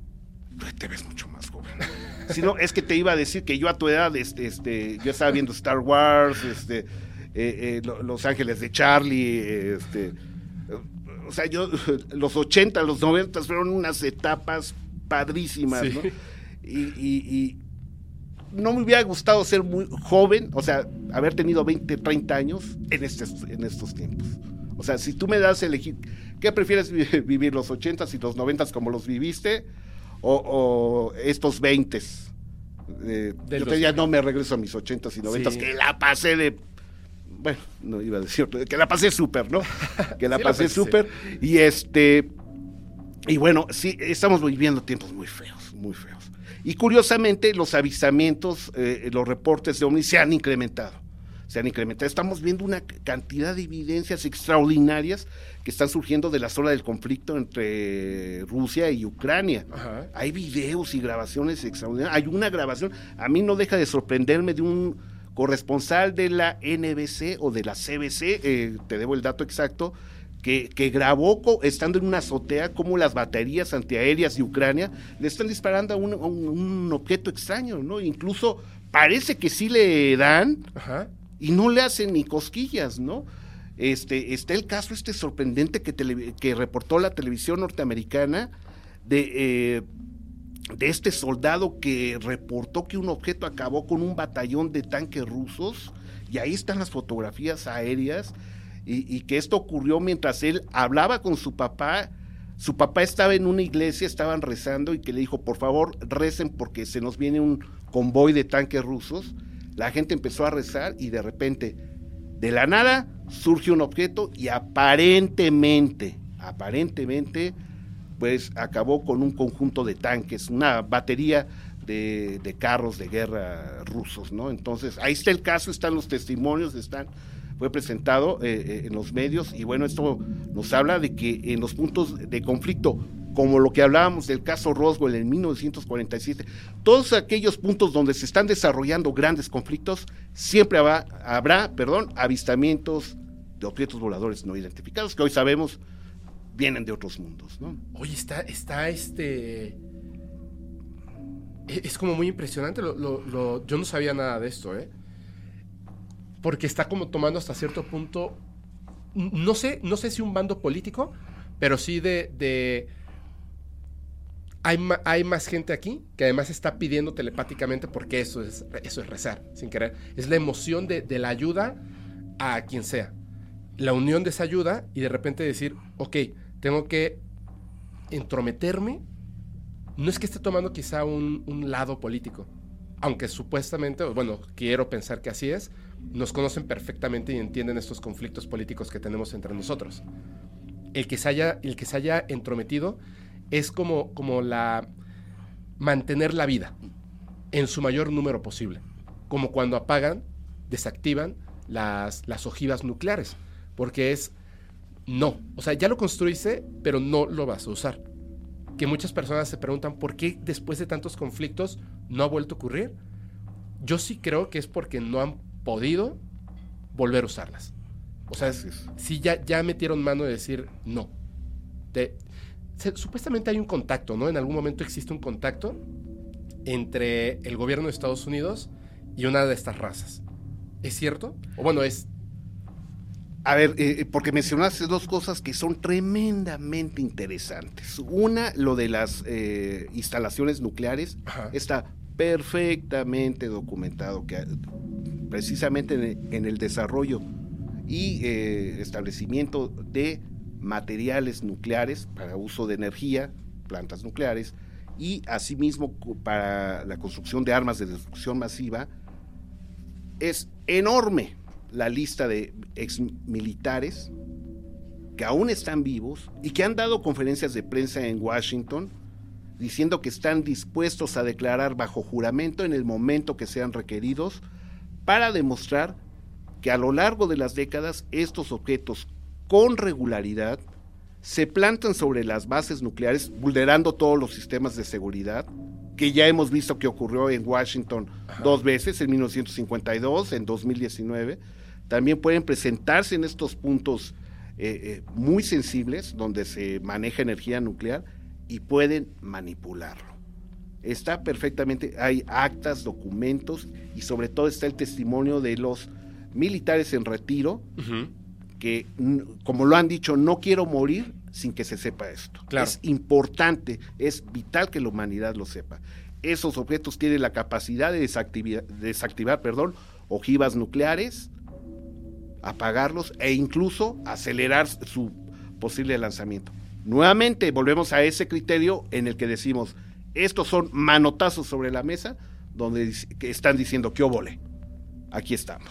te ves mucho más joven. Si no, es que te iba a decir que yo a tu edad, este, este, yo estaba viendo Star Wars, este, eh, eh, Los Ángeles de Charlie, este, o sea, yo, los 80, los 90 fueron unas etapas padrísimas, ¿no? Y, no me hubiera gustado ser muy joven, o sea, haber tenido 20, 30 años en, este, en estos tiempos. O sea, si tú me das a elegir, ¿qué prefieres vivir los 80 y los 90 como los viviste o, estos 20? Eh, yo ya no me regreso a mis 80 y 90 que la pasé de bueno, no iba a decir, que la pasé súper, ¿no? Que la pasé súper. Y este, y bueno, sí, estamos viviendo tiempos muy feos, muy feos. Y curiosamente, los avisamientos, eh, los reportes de OVNI se han incrementado. Se han incrementado. Estamos viendo una cantidad de evidencias extraordinarias que están surgiendo de la zona del conflicto entre Rusia y Ucrania. Hay videos y grabaciones extraordinarias. Hay una grabación, a mí no deja de sorprenderme de un corresponsal de la NBC o de la CBC, eh, te debo el dato exacto, que, grabó estando en una azotea como las baterías antiaéreas de Ucrania le están disparando a un, objeto extraño, ¿no? Incluso parece que sí le dan y no le hacen ni cosquillas, ¿no? Este, está el caso este sorprendente que, que reportó la televisión norteamericana de, eh, de este soldado que reportó que un objeto acabó con un batallón de tanques rusos y ahí están las fotografías aéreas y, que esto ocurrió mientras él hablaba con su papá. Su papá estaba en una iglesia, estaban rezando y que le dijo, por favor, recen porque se nos viene un convoy de tanques rusos. La gente empezó a rezar y de repente, de la nada, surge un objeto y aparentemente, aparentemente, pues acabó con un conjunto de tanques, una batería de, de, carros de guerra rusos, ¿no? Entonces, ahí está el caso, están los testimonios, están fue presentado eh, eh, en los medios y bueno, esto nos habla de que en los puntos de conflicto, como lo que hablábamos del caso Roswell en 1947, todos aquellos puntos donde se están desarrollando grandes conflictos, siempre habrá, perdón, avistamientos de objetos voladores no identificados, que hoy sabemos vienen de otros mundos, ¿no? Oye, está, está este... E, es como muy impresionante, yo no sabía nada de esto, ¿eh? Porque está como tomando hasta cierto punto, no sé, no sé si un bando político, pero sí de... hay, hay, más gente aquí que además está pidiendo telepáticamente porque eso es, eso es rezar, sin querer. Es la emoción de, la ayuda a quien sea. La unión de esa ayuda y de repente decir, ok, tengo que entrometerme. No es que esté tomando quizá un, un lado político, aunque supuestamente, bueno, quiero pensar que así es, nos conocen perfectamente y entienden estos conflictos políticos que tenemos entre nosotros. El que se haya, el que se haya entrometido es como, como la mantener la vida en su mayor número posible, como cuando apagan, desactivan las, las ojivas nucleares, porque es no, o sea, ya lo construiste, pero no lo vas a usar. Que muchas personas se preguntan por qué después de tantos conflictos no ha vuelto a ocurrir. Yo sí creo que es porque no han podido volver a usarlas. O sea, si ya, ya metieron mano de decir no. supuestamente hay un contacto, ¿no? En algún momento existe un contacto entre el gobierno de Estados Unidos y una de estas razas. ¿Es cierto? O bueno, es... A ver, eh, eh, porque mencionaste dos cosas que son tremendamente interesantes. Una, lo de las eh, instalaciones nucleares. Está perfectamente documentado que precisamente en el, desarrollo y eh, establecimiento de materiales nucleares para uso de energía, plantas nucleares, y asimismo para la construcción de armas de destrucción masiva, es enorme la lista de exmilitares que aún están vivos y que han dado conferencias de prensa en Washington diciendo que están dispuestos a declarar bajo juramento en el momento que sean requeridos para demostrar que a lo largo de las décadas estos objetos con regularidad se plantan sobre las bases nucleares, vulnerando todos los sistemas de seguridad, que ya hemos visto que ocurrió en Washington dos veces, en 1952, en 2019. También pueden presentarse en estos puntos eh, eh, muy sensibles, donde se maneja energía nuclear, y pueden manipularlo. Está perfectamente, hay actas, documentos, y sobre todo está el testimonio de los militares en retiro, que, como lo han dicho, no quiero morir sin que se sepa esto. Es importante, es vital que la humanidad lo sepa. Esos objetos tienen la capacidad de desactivar, desactivar perdón, ojivas nucleares, apagarlos e incluso acelerar su posible lanzamiento. Nuevamente volvemos a ese criterio en el que decimos, estos son manotazos sobre la mesa donde están diciendo que obole. Aquí estamos,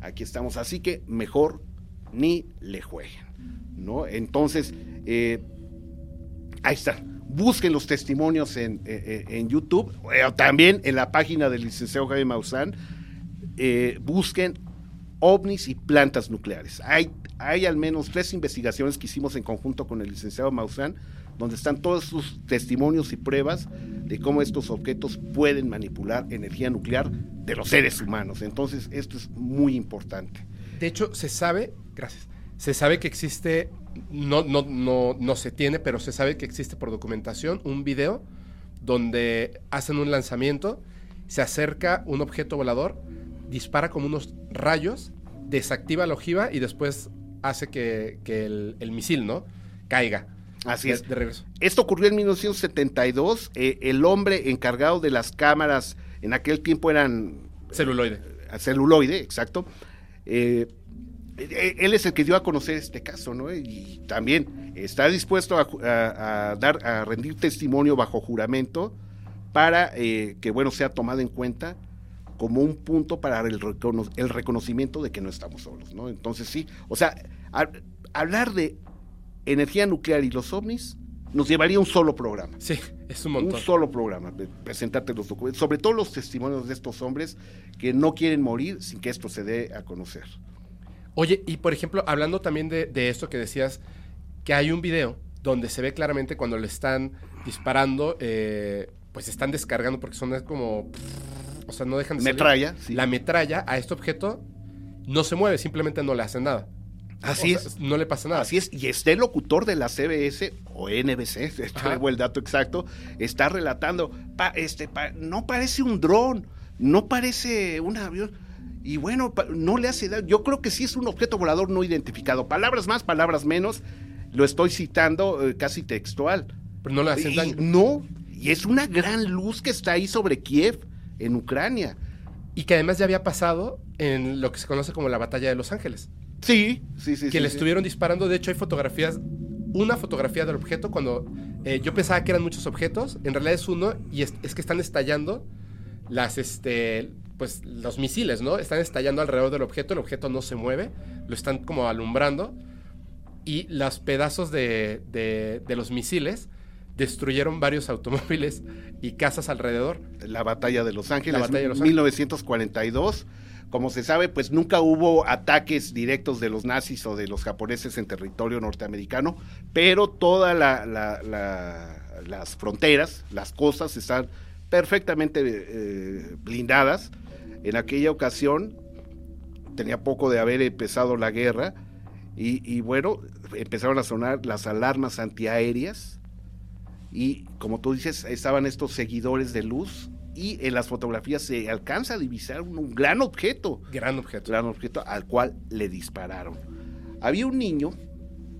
aquí estamos, así que mejor ni le jueguen. ¿no? Entonces, eh, ahí está. Busquen los testimonios en, eh, eh, YouTube, también en la página del licenciado Jaime Maussan. busquen ovnis y plantas nucleares. Hay, hay al menos tres investigaciones que hicimos en conjunto con el licenciado Maussan, donde están todos sus testimonios y pruebas de cómo estos objetos pueden manipular energía nuclear de los seres humanos. Entonces, esto es muy importante. De hecho, se sabe, gracias, se sabe que existe, no, no, no, no se tiene, pero se sabe que existe por documentación un video donde hacen un lanzamiento, se acerca un objeto volador, dispara como unos rayos, desactiva la ojiva y después hace que, el, misil, ¿no? Caiga. Así es. De regreso. Esto ocurrió en 1972. Eh, el hombre encargado de las cámaras en aquel tiempo eran... Celuloide. Eh, celuloide, exacto. Eh, eh, él es el que dio a conocer este caso, ¿no? Y también está dispuesto a, dar, a rendir testimonio bajo juramento para eh, que, bueno, sea tomado en cuenta como un punto para el, el, reconocimiento de que no estamos solos, ¿no? Entonces sí, o sea, hablar de energía nuclear y los ovnis nos llevaría un solo programa. Sí, es un montón. Un solo programa, presentarte los documentos, sobre todo los testimonios de estos hombres que no quieren morir sin que esto se dé a conocer. Oye, y por ejemplo, hablando también de, esto que decías, que hay un video donde se ve claramente cuando le están disparando, eh, pues están descargando porque son como... O sea, no dejan de Metralla. La metralla a este objeto no se mueve, simplemente no le hacen nada. Así es. no le pasa nada. Así es. Y este locutor de la CBS o NBC, traigo el dato exacto, está relatando, este, no parece un dron, no parece un avión. Y bueno, no le hace daño. Yo creo que sí es un objeto volador no identificado. Palabras más, palabras menos. Lo estoy citando eh, casi textual. Pero no le hace daño. No, y es una gran luz que está ahí sobre Kiev, en Ucrania. Y que además ya había pasado en lo que se conoce como la batalla de Los Ángeles. Sí, sí, sí. Que le estuvieron disparando. De hecho, hay fotografías, una fotografía del objeto cuando eh, yo pensaba que eran muchos objetos. En realidad es uno y es, que están estallando las, este, pues los misiles, ¿no? Están estallando alrededor del objeto, el objeto no se mueve, lo están como alumbrando y los pedazos de, de, los misiles destruyeron varios automóviles y casas alrededor. La batalla de Los Ángeles, La batalla de Los 1942. Como se sabe, pues nunca hubo ataques directos de los nazis o de los japoneses en territorio norteamericano, pero todas las fronteras, las costas están perfectamente eh, blindadas. En aquella ocasión tenía poco de haber empezado la guerra y, bueno, empezaron a sonar las alarmas antiaéreas y como tú dices, estaban estos seguidores de luz y en las fotografías se alcanza a divisar un, gran objeto. Gran objeto. Gran objeto al cual le dispararon. Había un niño,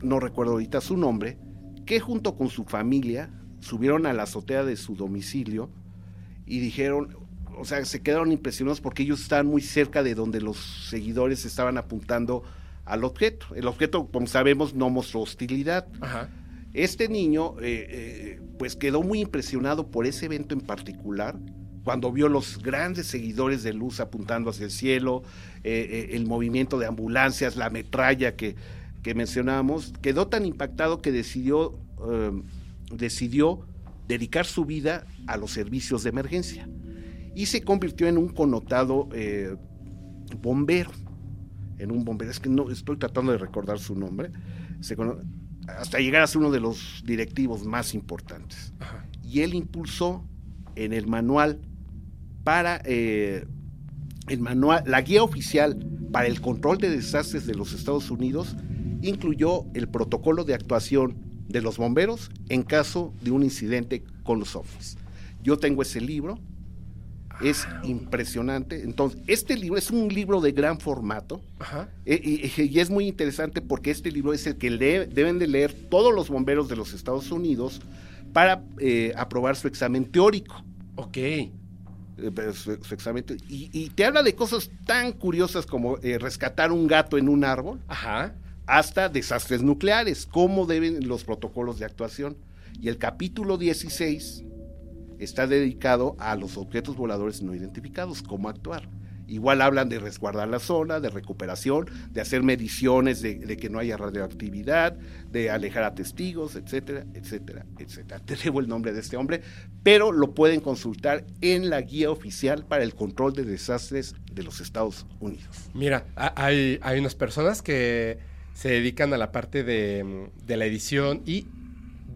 no recuerdo ahorita su nombre, que junto con su familia subieron a la azotea de su domicilio y dijeron, o sea, se quedaron impresionados porque ellos estaban muy cerca de donde los seguidores estaban apuntando al objeto. El objeto, como sabemos, no mostró hostilidad. Ajá. Este niño, eh, eh, pues quedó muy impresionado por ese evento en particular, cuando vio los grandes seguidores de luz apuntando hacia el cielo, eh, el movimiento de ambulancias, la metralla que, que mencionábamos, quedó tan impactado que decidió, decidió dedicar su vida a los servicios de emergencia y se convirtió en un connotado bombero. En un bombero, es que no estoy tratando de recordar su nombre. Se hasta llegar a ser uno de los directivos más importantes. Y él impulsó en el manual para eh, el manual, la guía oficial para el control de desastres de los Estados Unidos incluyó el protocolo de actuación de los bomberos en caso de un incidente con los ovnis. Yo tengo ese libro, es impresionante. Entonces, este libro es un libro de gran formato eh, y, es muy interesante porque este libro es el que deben de leer todos los bomberos de los Estados Unidos para eh, aprobar su examen teórico. Ok. Eh, su, examen y, te habla de cosas tan curiosas como rescatar un gato en un árbol, Ajá. hasta desastres nucleares, cómo deben los protocolos de actuación. Y el capítulo 16 está dedicado a los objetos voladores no identificados, cómo actuar. Igual hablan de resguardar la zona, de recuperación, de hacer mediciones de, que no haya radioactividad, de alejar a testigos, etcétera, etcétera, etcétera. Te debo el nombre de este hombre, pero lo pueden consultar en la guía oficial para el control de desastres de los Estados Unidos. Mira, hay, unas personas que se dedican a la parte de la edición y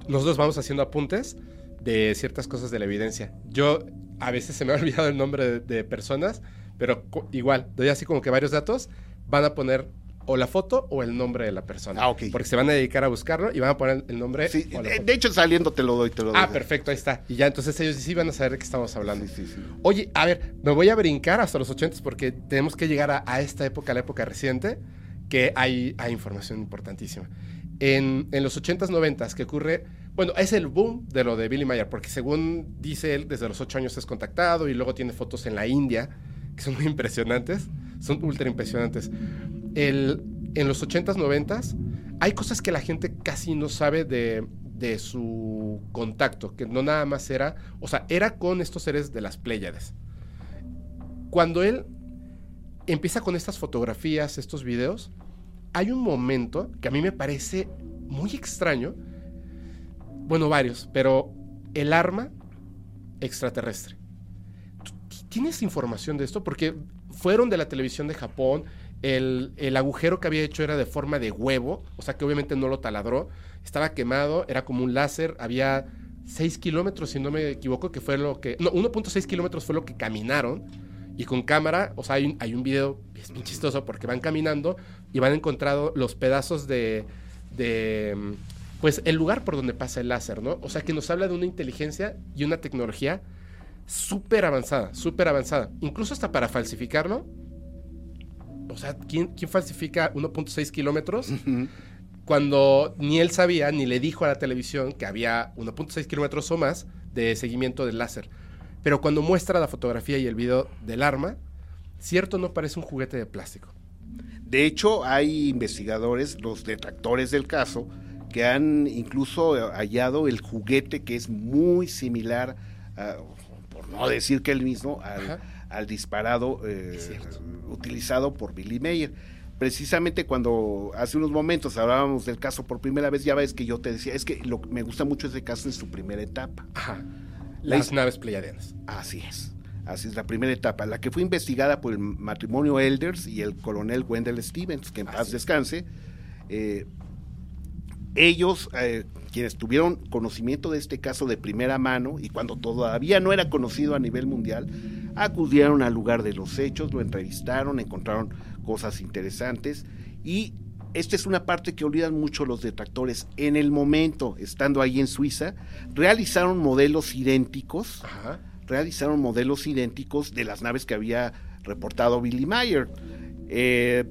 nosotros vamos haciendo apuntes de ciertas cosas de la evidencia. Yo a veces se me ha olvidado el nombre de, personas, pero igual, doy así como que varios datos, van a poner o la foto o el nombre de la persona. Ah, ok. Porque se van a dedicar a buscarlo y van a poner el nombre. Sí, de, hecho saliendo te lo doy, te lo doy. Ah, perfecto, ahí está. Y ya entonces ellos sí van a saber de qué estamos hablando. Sí, sí, Oye, a ver, me voy a brincar hasta los 80 porque tenemos que llegar a, esta época, la época reciente, que hay, hay información importantísima. En, en los 80s, 90s, que ocurre bueno, es el boom de lo de Billy Mayer, porque según dice él, desde los ocho años es contactado y luego tiene fotos en la India, que son muy impresionantes, son ultra impresionantes. El, en los 80s, 90s, hay cosas que la gente casi no sabe de, de su contacto, que no nada más era, o sea, era con estos seres de las Pléyades. Cuando él empieza con estas fotografías, estos videos, hay un momento que a mí me parece muy extraño, bueno, varios, pero el arma extraterrestre. ¿Tienes información de esto? Porque fueron de la televisión de Japón, el, agujero que había hecho era de forma de huevo, o sea que obviamente no lo taladró, estaba quemado, era como un láser, había 6 kilómetros, si no me equivoco, que fue lo que... No, 1.6 kilómetros fue lo que caminaron, y con cámara, o sea, hay un, hay un video, es bien chistoso, porque van caminando y van encontrado los pedazos de, de pues el lugar por donde pasa el láser, ¿no? O sea, que nos habla de una inteligencia y una tecnología súper avanzada, súper avanzada. Incluso hasta para falsificarlo. O sea, ¿quién, quién falsifica 1.6 kilómetros? Cuando ni él sabía, ni le dijo a la televisión que había 1.6 kilómetros o más de seguimiento del láser. Pero cuando muestra la fotografía y el video del arma, cierto no parece un juguete de plástico. De hecho, hay investigadores, los detractores del caso, que han incluso hallado el juguete que es muy similar, por no decir que el mismo, al, disparado eh, utilizado por Billy Mayer. Precisamente cuando hace unos momentos hablábamos del caso por primera vez, ya ves que yo te decía, es que lo que me gusta mucho ese caso en su primera etapa. Las naves pleiadianas. Así es. Así es la primera etapa, la que fue investigada por el matrimonio Elders y el coronel Wendell Stevens, que en paz descanse. Eh, ellos, eh, quienes tuvieron conocimiento de este caso de primera mano y cuando todavía no era conocido a nivel mundial, acudieron al lugar de los hechos, lo entrevistaron, encontraron cosas interesantes y esta es una parte que olvidan mucho los detractores. En el momento, estando ahí en Suiza, realizaron modelos idénticos, realizaron modelos idénticos de las naves que había reportado Billy Mayer. Eh,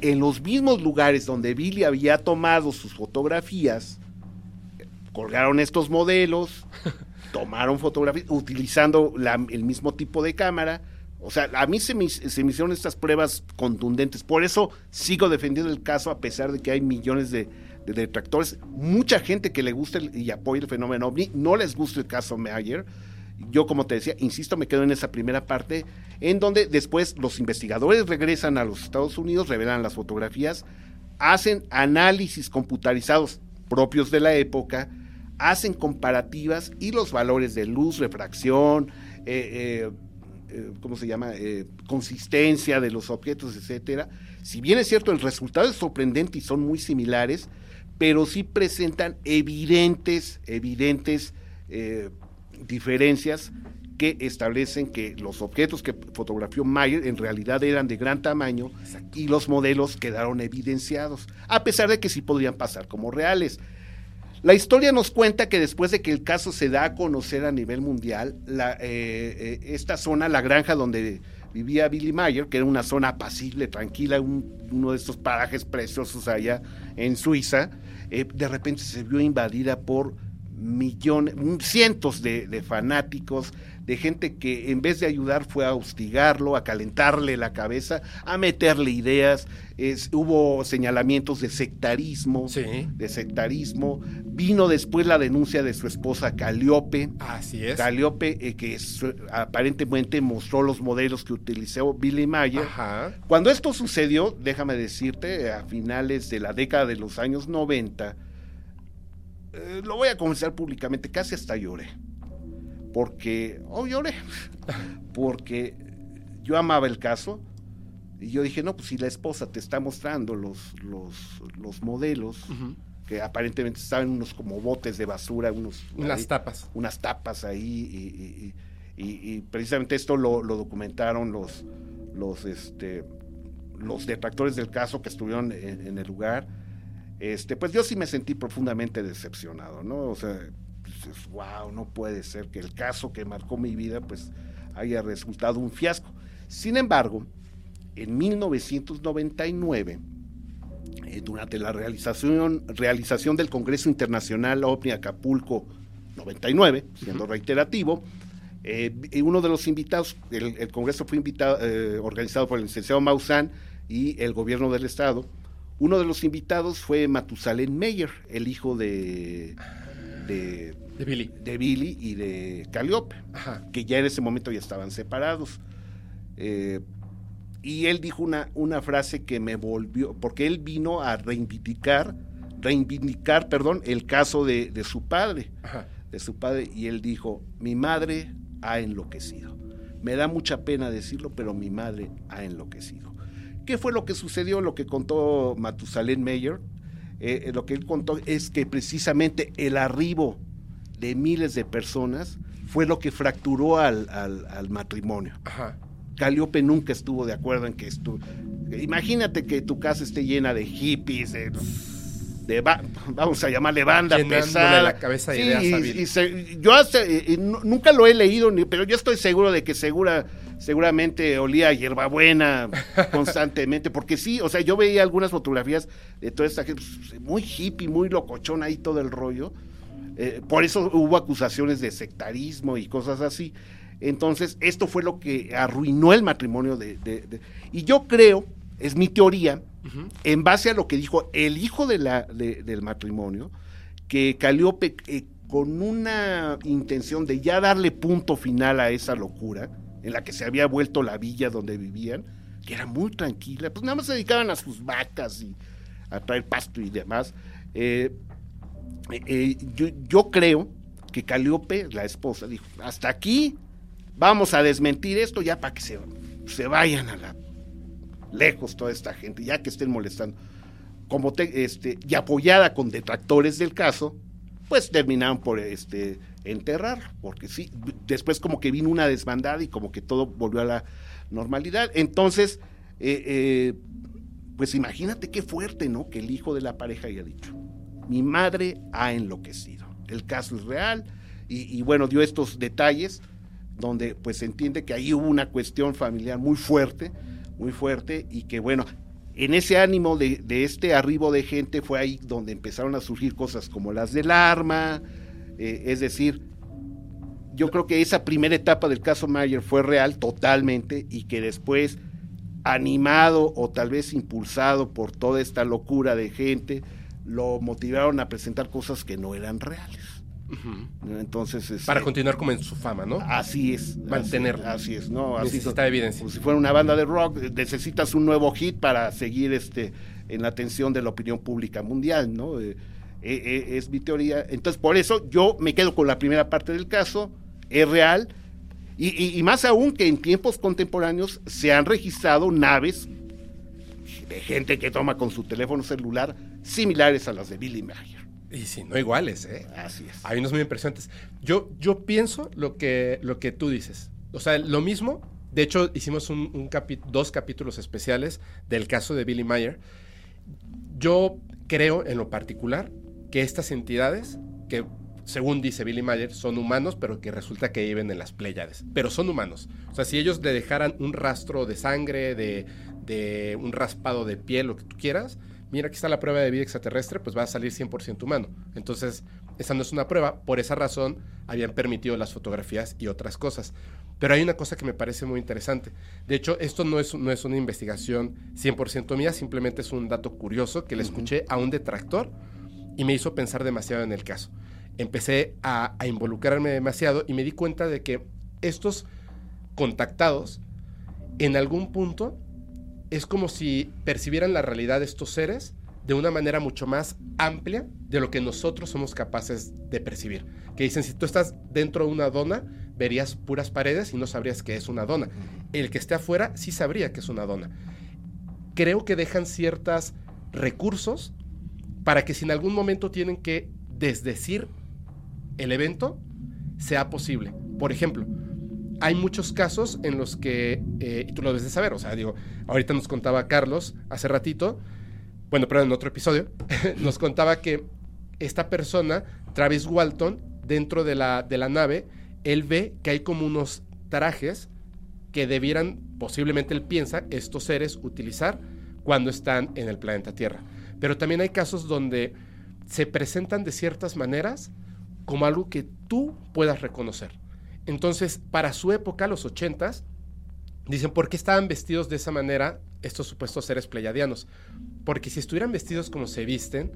en los mismos lugares donde Billy había tomado sus fotografías, colgaron estos modelos, tomaron fotografías utilizando el mismo tipo de cámara, O sea, a mí se me, se me hicieron estas pruebas contundentes. Por eso sigo defendiendo el caso a pesar de que hay millones de, de detractores. Mucha gente que le gusta el- y apoya el fenómeno ovni, no les gusta el caso Mayer. Yo, como te decía, insisto, me quedo en esa primera parte, en donde después los investigadores regresan a los Estados Unidos, revelan las fotografías, hacen análisis computarizados propios de la época, hacen comparativas y los valores de luz, refracción, eh, eh, eh, ¿cómo se llama? Consistencia de los objetos, etcétera. Si bien es cierto, el resultado es sorprendente y son muy similares, pero sí presentan evidentes, evidentes diferencias que establecen que los objetos que fotografió Mayer en realidad eran de gran tamaño y los modelos quedaron evidenciados, a pesar de que sí podrían pasar como reales. La historia nos cuenta que después de que el caso se da a conocer a nivel mundial, la, eh, eh, esta zona, la granja donde vivía Billy Mayer, que era una zona apacible, tranquila, un- uno de estos parajes preciosos allá en Suiza, eh, de repente se vio invadida por millones, cientos de, de fanáticos, de gente que en vez de ayudar fue a hostigarlo, a calentarle la cabeza, a meterle ideas. Es- hubo señalamientos de sectarismo, Sí. de sectarismo. Vino después la denuncia de su esposa Caliope. Así es. Caliope, eh, que aparentemente mostró los modelos que utilizó Billy Mayer. Ajá. Cuando esto sucedió, déjame decirte, a finales de la década de los años 90, eh, lo voy a confesar públicamente, casi hasta lloré. Porque, oh, lloré, porque yo amaba el caso y yo dije, no, pues si la esposa te está mostrando los, los, los modelos, que aparentemente estaban unos como botes de basura, unos... Unas ahí, tapas. unas tapas ahí y, y- y- y- y precisamente esto lo, lo documentaron los los este los detractores del caso que estuvieron en, en el lugar este pues yo sí me sentí profundamente decepcionado no o sea wow no puede ser que el caso que marcó mi vida pues haya resultado un fiasco sin embargo en 1999 eh, durante la realización, realización del Congreso Internacional OVNI Acapulco 99, siendo reiterativo, eh, uno de los invitados, el, el Congreso fue invitado, eh, organizado por el licenciado Maussan y el gobierno del Estado. Uno de los invitados fue Matusalén Meyer, el hijo de, de, De Billy. de Billy y de Calliope Ajá. que ya en ese momento ya estaban separados. Eh, y él dijo una, una frase que me volvió, porque él vino a reivindicar, reivindicar, perdón, el caso de, de su padre, Ajá. de su padre, y él dijo, mi madre ha enloquecido. Me da mucha pena decirlo, pero mi madre ha enloquecido. ¿Qué fue lo que sucedió? Lo que contó Matusalén Meyer, eh, eh, lo que él contó es que precisamente el arribo de miles de personas fue lo que fracturó al, al- al matrimonio. Ajá. Caliope nunca estuvo de acuerdo en que estuvo. Imagínate que tu casa esté llena de hippies, de, de ba- vamos a llamarle banda pesada. la cabeza de Sí, ideas y- se- yo hasta- y- nunca lo he leído, ni- pero yo estoy seguro de que segura, seguramente olía a hierbabuena constantemente, porque sí, o sea, yo veía algunas fotografías de toda esta gente, pues, muy hippie, muy locochón ahí todo el rollo. Eh, por eso hubo acusaciones de sectarismo y cosas así. Entonces, esto fue lo que arruinó el matrimonio de... de- de- y yo creo, es mi teoría, en base a lo que dijo el hijo de la, de- del matrimonio, que Caliope, eh, con una intención de ya darle punto final a esa locura, en la que se había vuelto la villa donde vivían, que era muy tranquila, pues nada más se dedicaban a sus vacas y a traer pasto y demás. Eh, eh, yo, yo creo que Caliope, la esposa, dijo, hasta aquí vamos a desmentir esto ya para que se, se vayan a la lejos toda esta gente, ya que estén molestando. Como te- este, y apoyada con detractores del caso, pues terminaron por este enterrar, porque sí, después como que vino una desbandada y como que todo volvió a la normalidad. Entonces, eh, eh, pues imagínate qué fuerte, ¿no? Que el hijo de la pareja haya dicho, mi madre ha enloquecido, el caso es real, y, bueno, dio estos detalles donde pues se entiende que ahí hubo una cuestión familiar muy fuerte, muy fuerte, y que bueno, en ese ánimo de este arribo de gente fue ahí donde empezaron a surgir cosas como las del arma, eh, es decir, yo creo que esa primera etapa del caso Mayer fue real totalmente y que después, animado o tal vez impulsado por toda esta locura de gente, lo motivaron a presentar cosas que no eran reales. Entonces, este, Para continuar como en su fama, ¿no? Así es. Mantenerlo. Así, es, ¿no? Así Necesita evidencia. Como si fuera una banda de rock, necesitas un nuevo hit para seguir este en la atención de la opinión pública mundial, ¿no? Eh, eh, eh, es mi teoría. Entonces, por eso yo me quedo con la primera parte del caso, es real, y, y más aún que en tiempos contemporáneos se han registrado naves de gente que toma con su teléfono celular similares a las de Billy Mayer. Y si no iguales, ¿eh? Así es. Hay unos muy impresionantes. Yo, yo pienso lo que, lo que tú dices. O sea, lo mismo. De hecho, hicimos un, un dos capítulos especiales del caso de Billy Mayer. Yo creo, en lo particular, que estas entidades, que según dice Billy Mayer, son humanos, pero que resulta que viven en las Pléyades. Pero son humanos. O sea, si ellos le dejaran un rastro de sangre, de, de un raspado de piel, lo que tú quieras, mira, aquí está la prueba de vida extraterrestre, pues va a salir 100% humano. Entonces, esa no es una prueba, por esa razón habían permitido las fotografías y otras cosas. Pero hay una cosa que me parece muy interesante. De hecho, esto no es, no es una investigación 100% mía, simplemente es un dato curioso que le escuché a un detractor y me hizo pensar demasiado en el caso. Empecé a, a involucrarme demasiado y me di cuenta de que estos contactados, en algún punto, es como si percibieran la realidad de estos seres de una manera mucho más amplia de lo que nosotros somos capaces de percibir. Que dicen, si tú estás dentro de una dona, verías puras paredes y no sabrías que es una dona. El que esté afuera sí sabría que es una dona. Creo que dejan ciertos recursos para que si en algún momento tienen que desdecir el evento, sea posible. Por ejemplo, hay muchos casos en los que, eh, y tú lo debes de saber, o sea, digo, ahorita nos contaba Carlos hace ratito, bueno, pero en otro episodio, nos contaba que esta persona, Travis Walton, dentro de la, de la nave, él ve que hay como unos trajes que debieran, posiblemente él piensa, estos seres utilizar cuando están en el planeta Tierra. Pero también hay casos donde se presentan de ciertas maneras como algo que tú puedas reconocer. Entonces, para su época, los ochentas, dicen, ¿por qué estaban vestidos de esa manera estos supuestos seres pleyadianos? Porque si estuvieran vestidos como se visten,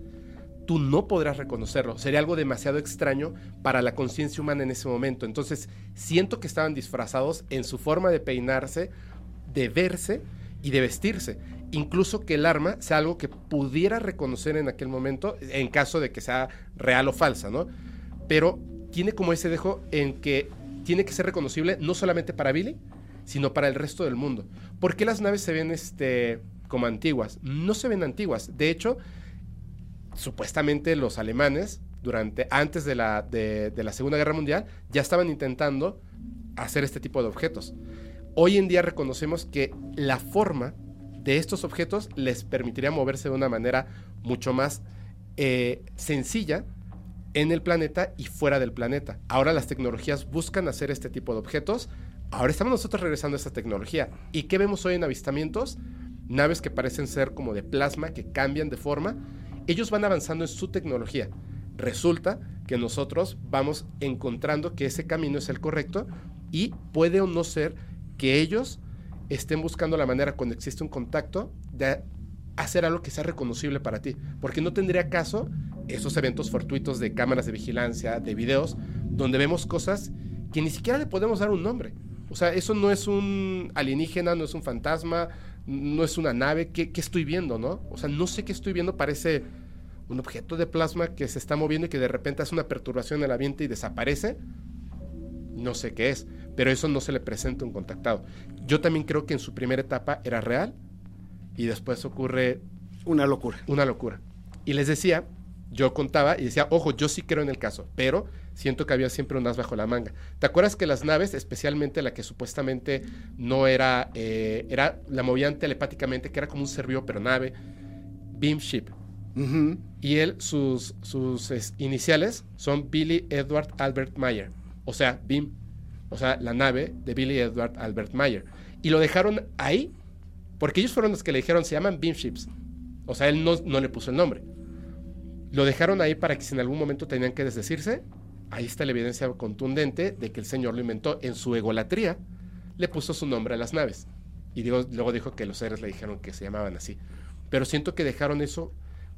tú no podrás reconocerlo. Sería algo demasiado extraño para la conciencia humana en ese momento. Entonces, siento que estaban disfrazados en su forma de peinarse, de verse y de vestirse. Incluso que el arma sea algo que pudiera reconocer en aquel momento, en caso de que sea real o falsa, ¿no? Pero tiene como ese dejo en que tiene que ser reconocible no solamente para Billy, sino para el resto del mundo. ¿Por qué las naves se ven este, como antiguas? No se ven antiguas. De hecho, supuestamente los alemanes, durante, antes de la, de, de la Segunda Guerra Mundial, ya estaban intentando hacer este tipo de objetos. Hoy en día reconocemos que la forma de estos objetos les permitiría moverse de una manera mucho más eh, sencilla en el planeta y fuera del planeta. Ahora las tecnologías buscan hacer este tipo de objetos. Ahora estamos nosotros regresando a esta tecnología. ¿Y qué vemos hoy en avistamientos? Naves que parecen ser como de plasma, que cambian de forma. Ellos van avanzando en su tecnología. Resulta que nosotros vamos encontrando que ese camino es el correcto y puede o no ser que ellos estén buscando la manera cuando existe un contacto de hacer algo que sea reconocible para ti. Porque no tendría caso esos eventos fortuitos de cámaras de vigilancia, de videos, donde vemos cosas que ni siquiera le podemos dar un nombre. O sea, eso no es un alienígena, no es un fantasma, no es una nave. ¿Qué, qué estoy viendo, no? O sea, no sé qué estoy viendo. Parece un objeto de plasma que se está moviendo y que de repente hace una perturbación en el ambiente y desaparece. No sé qué es, pero eso no se le presenta a un contactado. Yo también creo que en su primera etapa era real y después ocurre Una locura. una locura. Y les decía, yo contaba y decía, ojo, yo sí creo en el caso, pero siento que había siempre un as bajo la manga. ¿Te acuerdas que las naves, especialmente la que supuestamente no era, eh, era la movían telepáticamente, que era como un servidor pero nave, Beam Ship? Y él, sus, sus es, iniciales son Billy Edward Albert Mayer. O sea, BIM. O sea, la nave de Billy Edward Albert Mayer. Y lo dejaron ahí porque ellos fueron los que le dijeron, se llaman Beam Ships. O sea, él no, no le puso el nombre. Lo dejaron ahí para que si en algún momento tenían que desdecirse, ahí está la evidencia contundente de que el señor lo inventó en su egolatría, le puso su nombre a las naves. Y digo, luego dijo que los seres le dijeron que se llamaban así. Pero siento que dejaron eso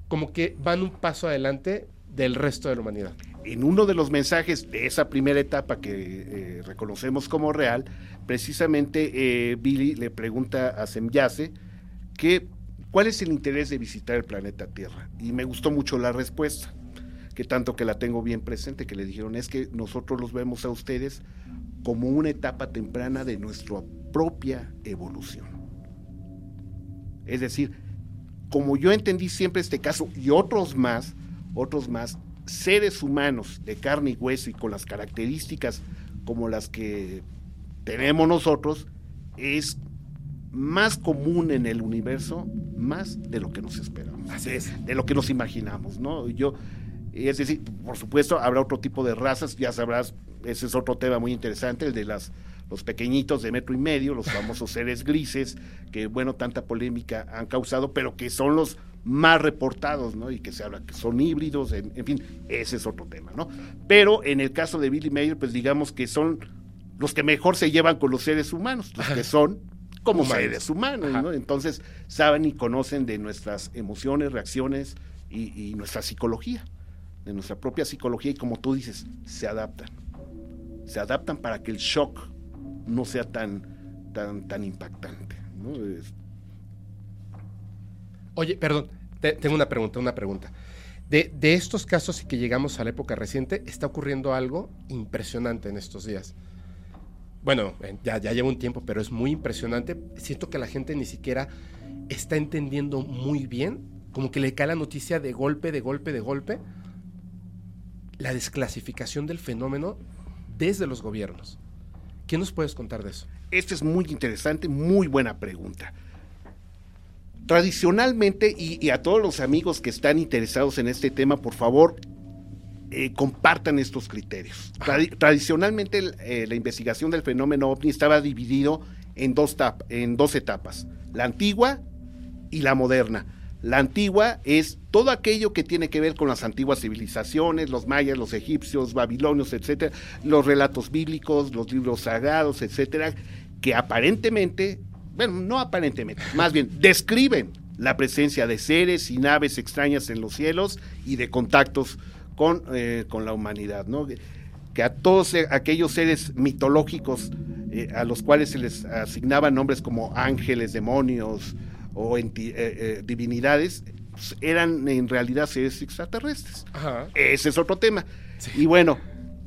como que van un paso adelante del resto de la humanidad. En uno de los mensajes de esa primera etapa que eh, reconocemos como real, precisamente eh, Billy le pregunta a Semyase que cuál es el interés de visitar el planeta Tierra. Y me gustó mucho la respuesta, que tanto que la tengo bien presente, que le dijeron es que nosotros los vemos a ustedes como una etapa temprana de nuestra propia evolución. Es decir, como yo entendí siempre este caso y otros más, otros más, seres humanos de carne y hueso y con las características como las que tenemos nosotros, es más común en el universo, más de lo que nos esperamos, Así es. de lo que nos imaginamos, ¿no? Yo, es decir, por supuesto, habrá otro tipo de razas, ya sabrás, ese es otro tema muy interesante, el de las los pequeñitos de metro y medio, los famosos seres grises, que bueno, tanta polémica han causado, pero que son los más reportados, ¿no? Y que se habla que son híbridos, en, en fin, ese es otro tema, ¿no? Pero en el caso de Billy Mayer, pues digamos que son los que mejor se llevan con los seres humanos, los que son como Humanos. seres humanos. ¿no? Entonces saben y conocen de nuestras emociones, reacciones y, y nuestra psicología, de nuestra propia psicología y como tú dices, se adaptan. Se adaptan para que el shock no sea tan, tan, tan impactante. ¿no? Oye, perdón, te- tengo una pregunta, una pregunta. De, de estos casos y que llegamos a la época reciente, está ocurriendo algo impresionante en estos días. Bueno, ya, ya lleva un tiempo, pero es muy impresionante. Siento que la gente ni siquiera está entendiendo muy bien, como que le cae la noticia de golpe, de golpe, de golpe, la desclasificación del fenómeno desde los gobiernos. ¿Qué nos puedes contar de eso? Este es muy interesante, muy buena pregunta. Tradicionalmente, y, y a todos los amigos que están interesados en este tema, por favor, eh, compartan estos criterios. Tradi- tradicionalmente, eh, la investigación del fenómeno ovni estaba dividido en dos, en dos etapas, la antigua y la moderna. La antigua es todo aquello que tiene que ver con las antiguas civilizaciones, los mayas, los egipcios, babilonios, etcétera, los relatos bíblicos, los libros sagrados, etcétera, que aparentemente, bueno, no aparentemente, más bien describen la presencia de seres y naves extrañas en los cielos y de contactos con, eh, con la humanidad, ¿no? que a todos eh, aquellos seres mitológicos eh, a los cuales se les asignaban nombres como ángeles, demonios o enti- eh, divinidades, pues, eran en realidad seres extraterrestres. Ajá. Ese es otro tema. Y bueno,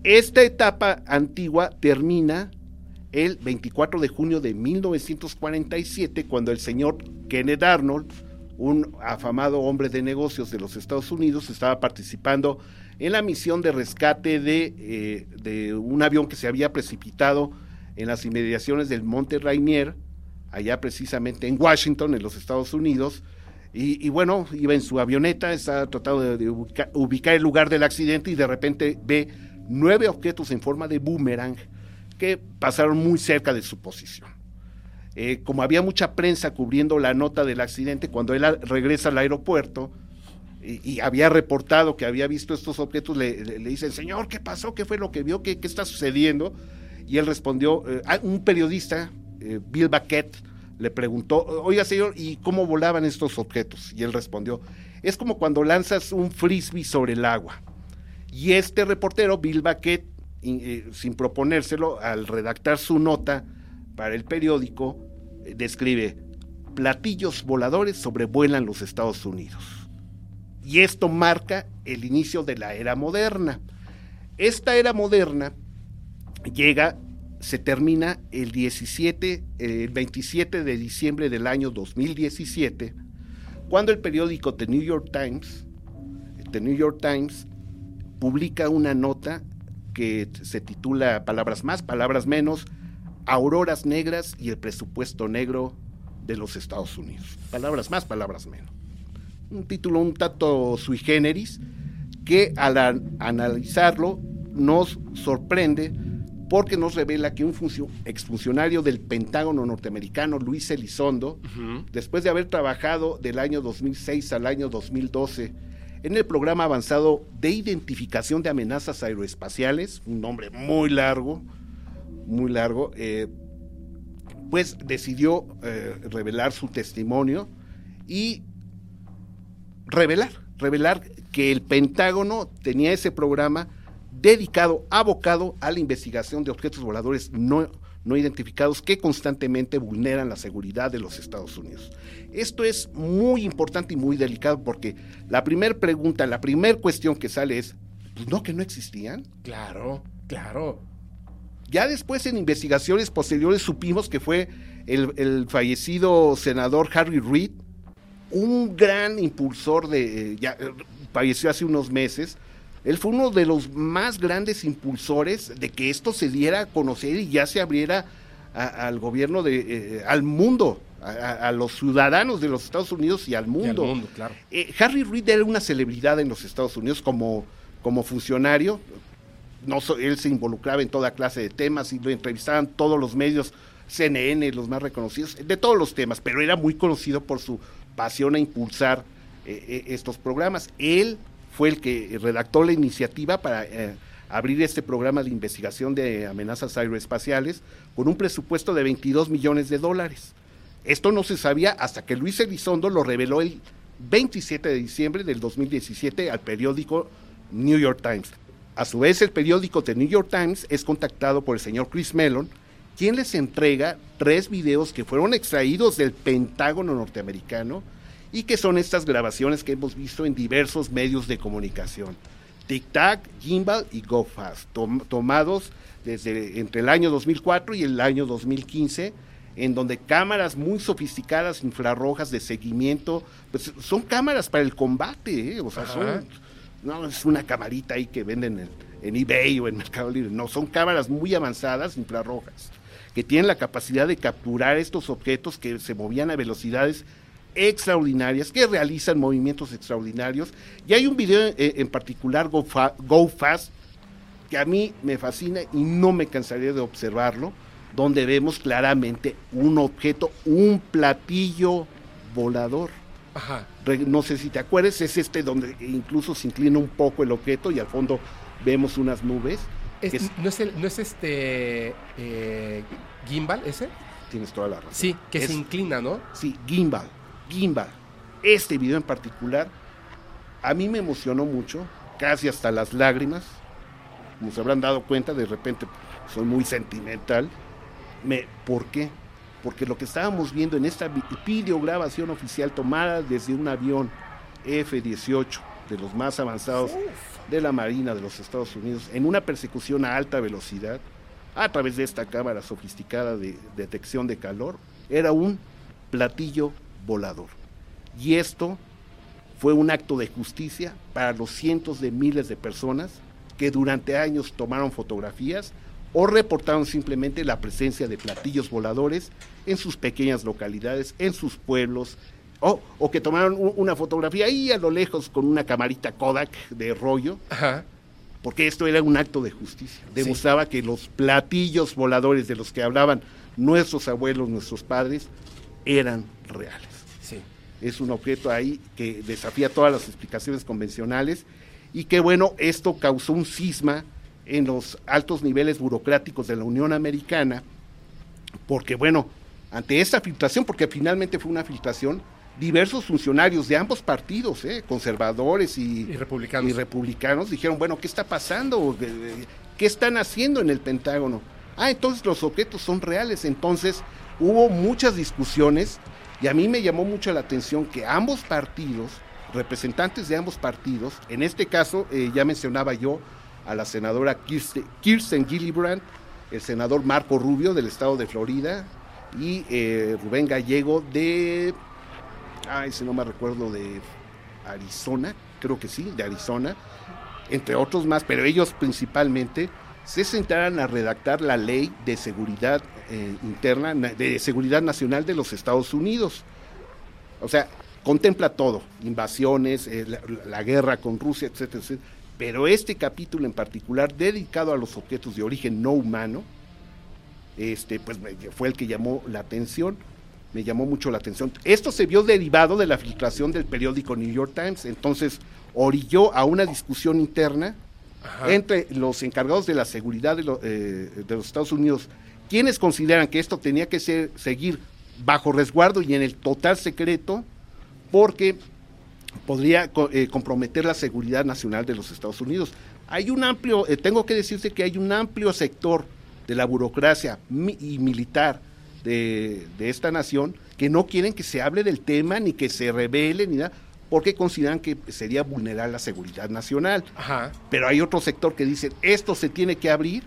esta etapa antigua termina el 24 de junio de 1947, cuando el señor Kenneth Arnold, un afamado hombre de negocios de los Estados Unidos, estaba participando en la misión de rescate de, eh, un avión que se había precipitado en las inmediaciones del Monte Rainier, allá precisamente en Washington, en los Estados Unidos. Y, bueno, iba en su avioneta, estaba tratando de, de ubica- ubicar el lugar del accidente y de repente ve nueve objetos en forma de boomerang pasaron muy cerca de su posición. Eh, como había mucha prensa cubriendo la nota del accidente, cuando él regresa al aeropuerto y, había reportado que había visto estos objetos, le, le- dicen, señor, ¿qué pasó? ¿Qué fue lo que vio? ¿Qué, está sucediendo? Y él respondió, eh, ah, un periodista, eh, Bill Baquet, le preguntó, oiga señor, ¿y cómo volaban estos objetos? Y él respondió, es como cuando lanzas un frisbee sobre el agua. Y este reportero, Bill Baquet, eh, sin proponérselo, al redactar su nota para el periódico, eh, describe, platillos voladores sobrevuelan los Estados Unidos. Y esto marca el inicio de la era moderna. Esta era moderna llega, se termina el 17, el 27 de diciembre del año 2017, cuando el periódico The New York Times, The New York Times, publica una nota que se titula Palabras más, palabras menos, Auroras negras y el presupuesto negro de los Estados Unidos. Palabras más, palabras menos. Un título un tanto sui generis que al analizarlo nos sorprende porque nos revela que un funcio- exfuncionario del Pentágono norteamericano, Luis Elizondo, después de haber trabajado del año 2006 al año 2012 en el programa avanzado de identificación de amenazas aeroespaciales, un nombre muy largo, muy largo, eh, pues decidió eh, revelar su testimonio y revelar, revelar que el Pentágono tenía ese programa dedicado, abocado a la investigación de objetos voladores no, no identificados que constantemente vulneran la seguridad de los Estados Unidos. Esto es muy importante y muy delicado porque la primera pregunta, la primera cuestión que sale es, pues no, que no existían. Claro, claro. Ya después en investigaciones posteriores supimos que fue el, el fallecido senador Harry Reid, un gran impulsor de, eh, ya eh, falleció hace unos meses, él fue uno de los más grandes impulsores de que esto se diera a conocer y ya se abriera a- al gobierno de, eh, al mundo, a, a los ciudadanos de los Estados Unidos y al Y al mundo. claro. Eh, Harry Reid era una celebridad en los Estados Unidos como, como funcionario. No, él se involucraba en toda clase de temas y lo entrevistaban todos los medios, CNN, los más reconocidos, de todos los temas, pero era muy conocido por su pasión a impulsar eh, eh, estos programas. Él fue el que redactó la iniciativa para eh, abrir este programa de investigación de amenazas aeroespaciales con un presupuesto de 22 millones de dólares. Esto no se sabía hasta que Luis Elizondo lo reveló el 27 de diciembre del 2017 al periódico New York Times. A su vez, el periódico The New York Times es contactado por el señor Chris Mellon, quien les entrega tres videos que fueron extraídos del Pentágono norteamericano y que son estas grabaciones que hemos visto en diversos medios de comunicación. Tic Tac, Gimbal y Go Fast, tom- tomados desde entre el año 2004 y el año 2015, en donde cámaras muy sofisticadas, infrarrojas de seguimiento, pues son cámaras para el combate, ¿eh? o sea, Ajá. son, no es una camarita ahí que venden en, en eBay o en Mercado Libre, no, son cámaras muy avanzadas, infrarrojas, que tienen la capacidad de capturar estos objetos que se movían a velocidades extraordinarias, que realizan movimientos extraordinarios. Y hay un video eh, en particular, Go, Fa- Go Fast, que a mí me fascina y no me cansaría de observarlo, donde vemos claramente un objeto, un platillo volador. Ajá. No sé si te acuerdas, es este donde incluso se inclina un poco el objeto y al fondo vemos unas nubes. Es- que es- ¿no, es el- ¿No es este eh, gimbal ese? tienes toda la razón. Sí, que Es- se inclina, ¿no? Sí, Gimbal, Gimbal. Este video en particular a mí me emocionó mucho, casi hasta las lágrimas. Como se habrán dado cuenta, de repente soy muy sentimental. Me, ¿Por qué? Porque lo que estábamos viendo en esta vi- videograbación oficial tomada desde un avión F-18 de los más avanzados de la Marina de los Estados Unidos en una persecución a alta velocidad a través de esta cámara sofisticada de detección de calor, era un platillo volador. Y esto fue un acto de justicia para los cientos de miles de personas que durante años tomaron fotografías o reportaron simplemente la presencia de platillos voladores en sus pequeñas localidades, en sus pueblos, o, o que tomaron una fotografía ahí a lo lejos con una camarita Kodak de rollo, Ajá. porque esto era un acto de justicia. Demostraba que los platillos voladores de los que hablaban nuestros abuelos, nuestros padres, eran reales. Es un objeto ahí que desafía todas las explicaciones convencionales y que bueno, esto causó un cisma en los altos niveles burocráticos de la Unión Americana, porque bueno, ante esta filtración, porque finalmente fue una filtración, diversos funcionarios de ambos partidos, ¿eh? conservadores y, Y republicanos. y republicanos, dijeron, bueno, ¿qué está pasando? ¿Qué- ¿Qué están haciendo en el Pentágono? Ah, entonces los objetos son reales. Entonces hubo muchas discusiones y a mí me llamó mucho la atención que ambos partidos, representantes de ambos partidos, en este caso eh, ya mencionaba yo a la senadora Kirsten, Gillibrand, el senador Marco Rubio del estado de Florida y eh, Rubén Gallego de, ay, si no me recuerdo, de Arizona, creo que sí, de Arizona, entre otros más, pero ellos principalmente se sentaron a redactar la ley de seguridad eh, interna, na- de seguridad nacional de los Estados Unidos. O sea, contempla todo, invasiones, eh, la, la guerra con Rusia, etcétera, etcétera. Pero este capítulo en particular, dedicado a los objetos de origen no humano, este, pues me- fue el que llamó la atención, me llamó mucho la atención. Esto se vio derivado de la filtración del periódico New York Times, entonces orilló a una discusión interna entre los encargados de la seguridad de, eh, de, los Estados Unidos, quienes consideran que esto tenía que ser, seguir bajo resguardo y en el total secreto, porque podría eh, comprometer la seguridad nacional de los Estados Unidos. Hay un amplio, eh, tengo que decirte que hay un amplio sector de la burocracia y militar de, de, esta nación que no quieren que se hable del tema, ni que se revele, ni nada, porque consideran que sería vulnerar la seguridad nacional. Pero hay otro sector que dice, esto se tiene que abrir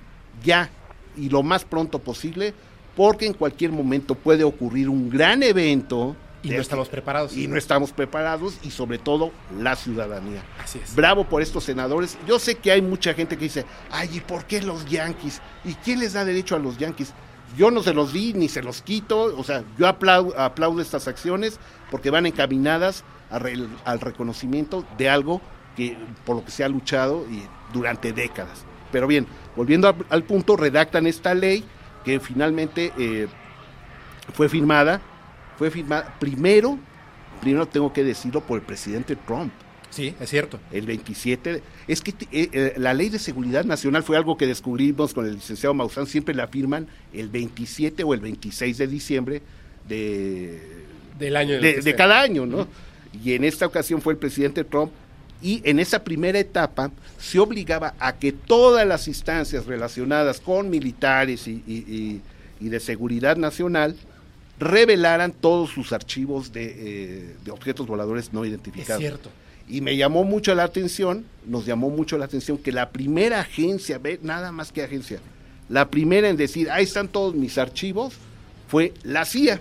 ya y lo más pronto posible, porque en cualquier momento puede ocurrir un gran evento. Y no estamos preparados. Y no estamos preparados, y sobre todo la ciudadanía. Así es. Bravo por estos senadores. Yo sé que hay mucha gente que dice, ay, ¿y por qué los Yankees? ¿Y quién les da derecho a los Yankees? Yo no se los di ni se los quito, o sea, yo aplaudo, aplaudo estas acciones porque van encaminadas al reconocimiento de algo que por lo que se ha luchado y durante décadas. Pero bien, volviendo al, punto, redactan esta ley que finalmente eh, fue firmada, fue firmada primero, primero tengo que decirlo por el presidente Trump. Sí, es cierto. El 27. Es que eh, eh, la ley de seguridad nacional fue algo que descubrimos con el licenciado Maussan, siempre la firman el 27 o el 26 de diciembre de, del año de, cada año, ¿no? y en esta ocasión fue el presidente Trump, y en esa primera etapa se obligaba a que todas las instancias relacionadas con militares y, de seguridad nacional revelaran todos sus archivos de, eh, objetos voladores no identificados. Es cierto. Y me llamó mucho la atención, nos llamó mucho la atención que la primera agencia, ve, nada más que agencia, la primera en decir, ahí están todos mis archivos, fue la CIA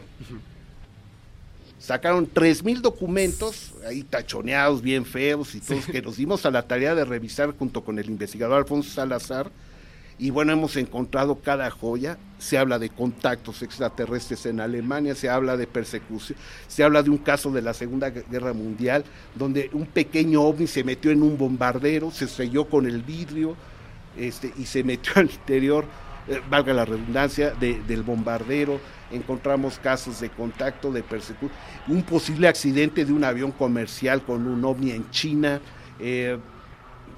sacaron tres mil documentos, ahí tachoneados, bien feos y todos, que nos dimos a la tarea de revisar junto con el investigador Alfonso Salazar. Y bueno, hemos encontrado cada joya. Se habla de contactos extraterrestres en Alemania, se habla de persecución, se habla de un caso de la Segunda Guerra Mundial, donde un pequeño ovni se metió en un bombardero, se selló con el vidrio este, y se metió al interior, eh, valga la redundancia, del bombardero encontramos casos de contacto, de persecución, un posible accidente de un avión comercial con un ovni en China, eh,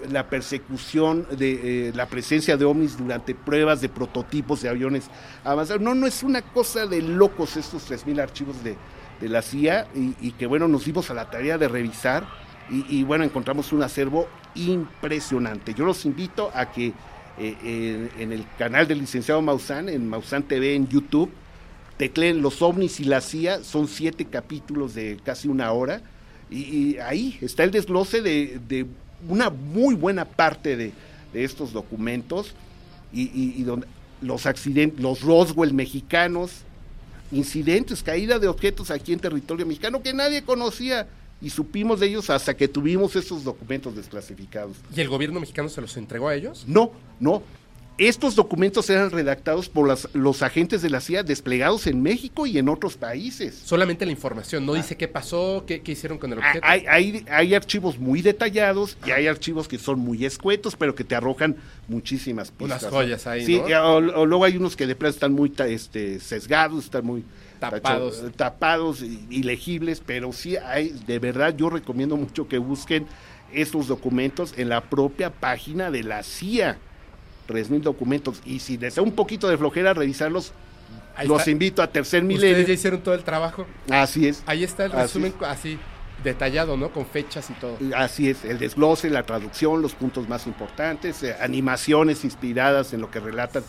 la persecución de eh, la presencia de ovnis durante pruebas de prototipos de aviones avanzados. No, no es una cosa de locos estos 3.000 archivos de, la CIA y, que bueno, nos dimos a la tarea de revisar y, bueno, encontramos un acervo impresionante. Yo los invito a que eh, en, el canal del licenciado Maussan, en Maussan TV en YouTube, tecleen Los ovnis y la CIA, son siete capítulos de casi una hora, y, ahí está el desglose de, una muy buena parte de, estos documentos, y, donde los accidentes, los Roswell mexicanos, incidentes, caída de objetos aquí en territorio mexicano que nadie conocía y supimos de ellos hasta que tuvimos esos documentos desclasificados. ¿Y el gobierno mexicano se los entregó a ellos? No, no. Estos documentos eran redactados por los agentes de la CIA desplegados en México y en otros países. Solamente la información, no dice qué pasó, qué, hicieron con el objeto. Hay, hay, archivos muy detallados y hay archivos que son muy escuetos, pero que te arrojan muchísimas pistas. Unas joyas ahí, Sí, o, luego hay unos que de pronto están muy este, sesgados, están muy tapados, tapados, ilegibles, pero sí hay, de verdad yo recomiendo mucho que busquen estos documentos en la propia página de la CIA mil documentos. Y si desea un poquito de flojera revisarlos, los invito a Tercer Milenio. Ustedes ya hicieron todo el trabajo. Así es. Ahí está el resumen así. detallado, ¿no? Con fechas y todo. Así es, el desglose, la traducción, los puntos más importantes, eh, animaciones inspiradas en lo que relatan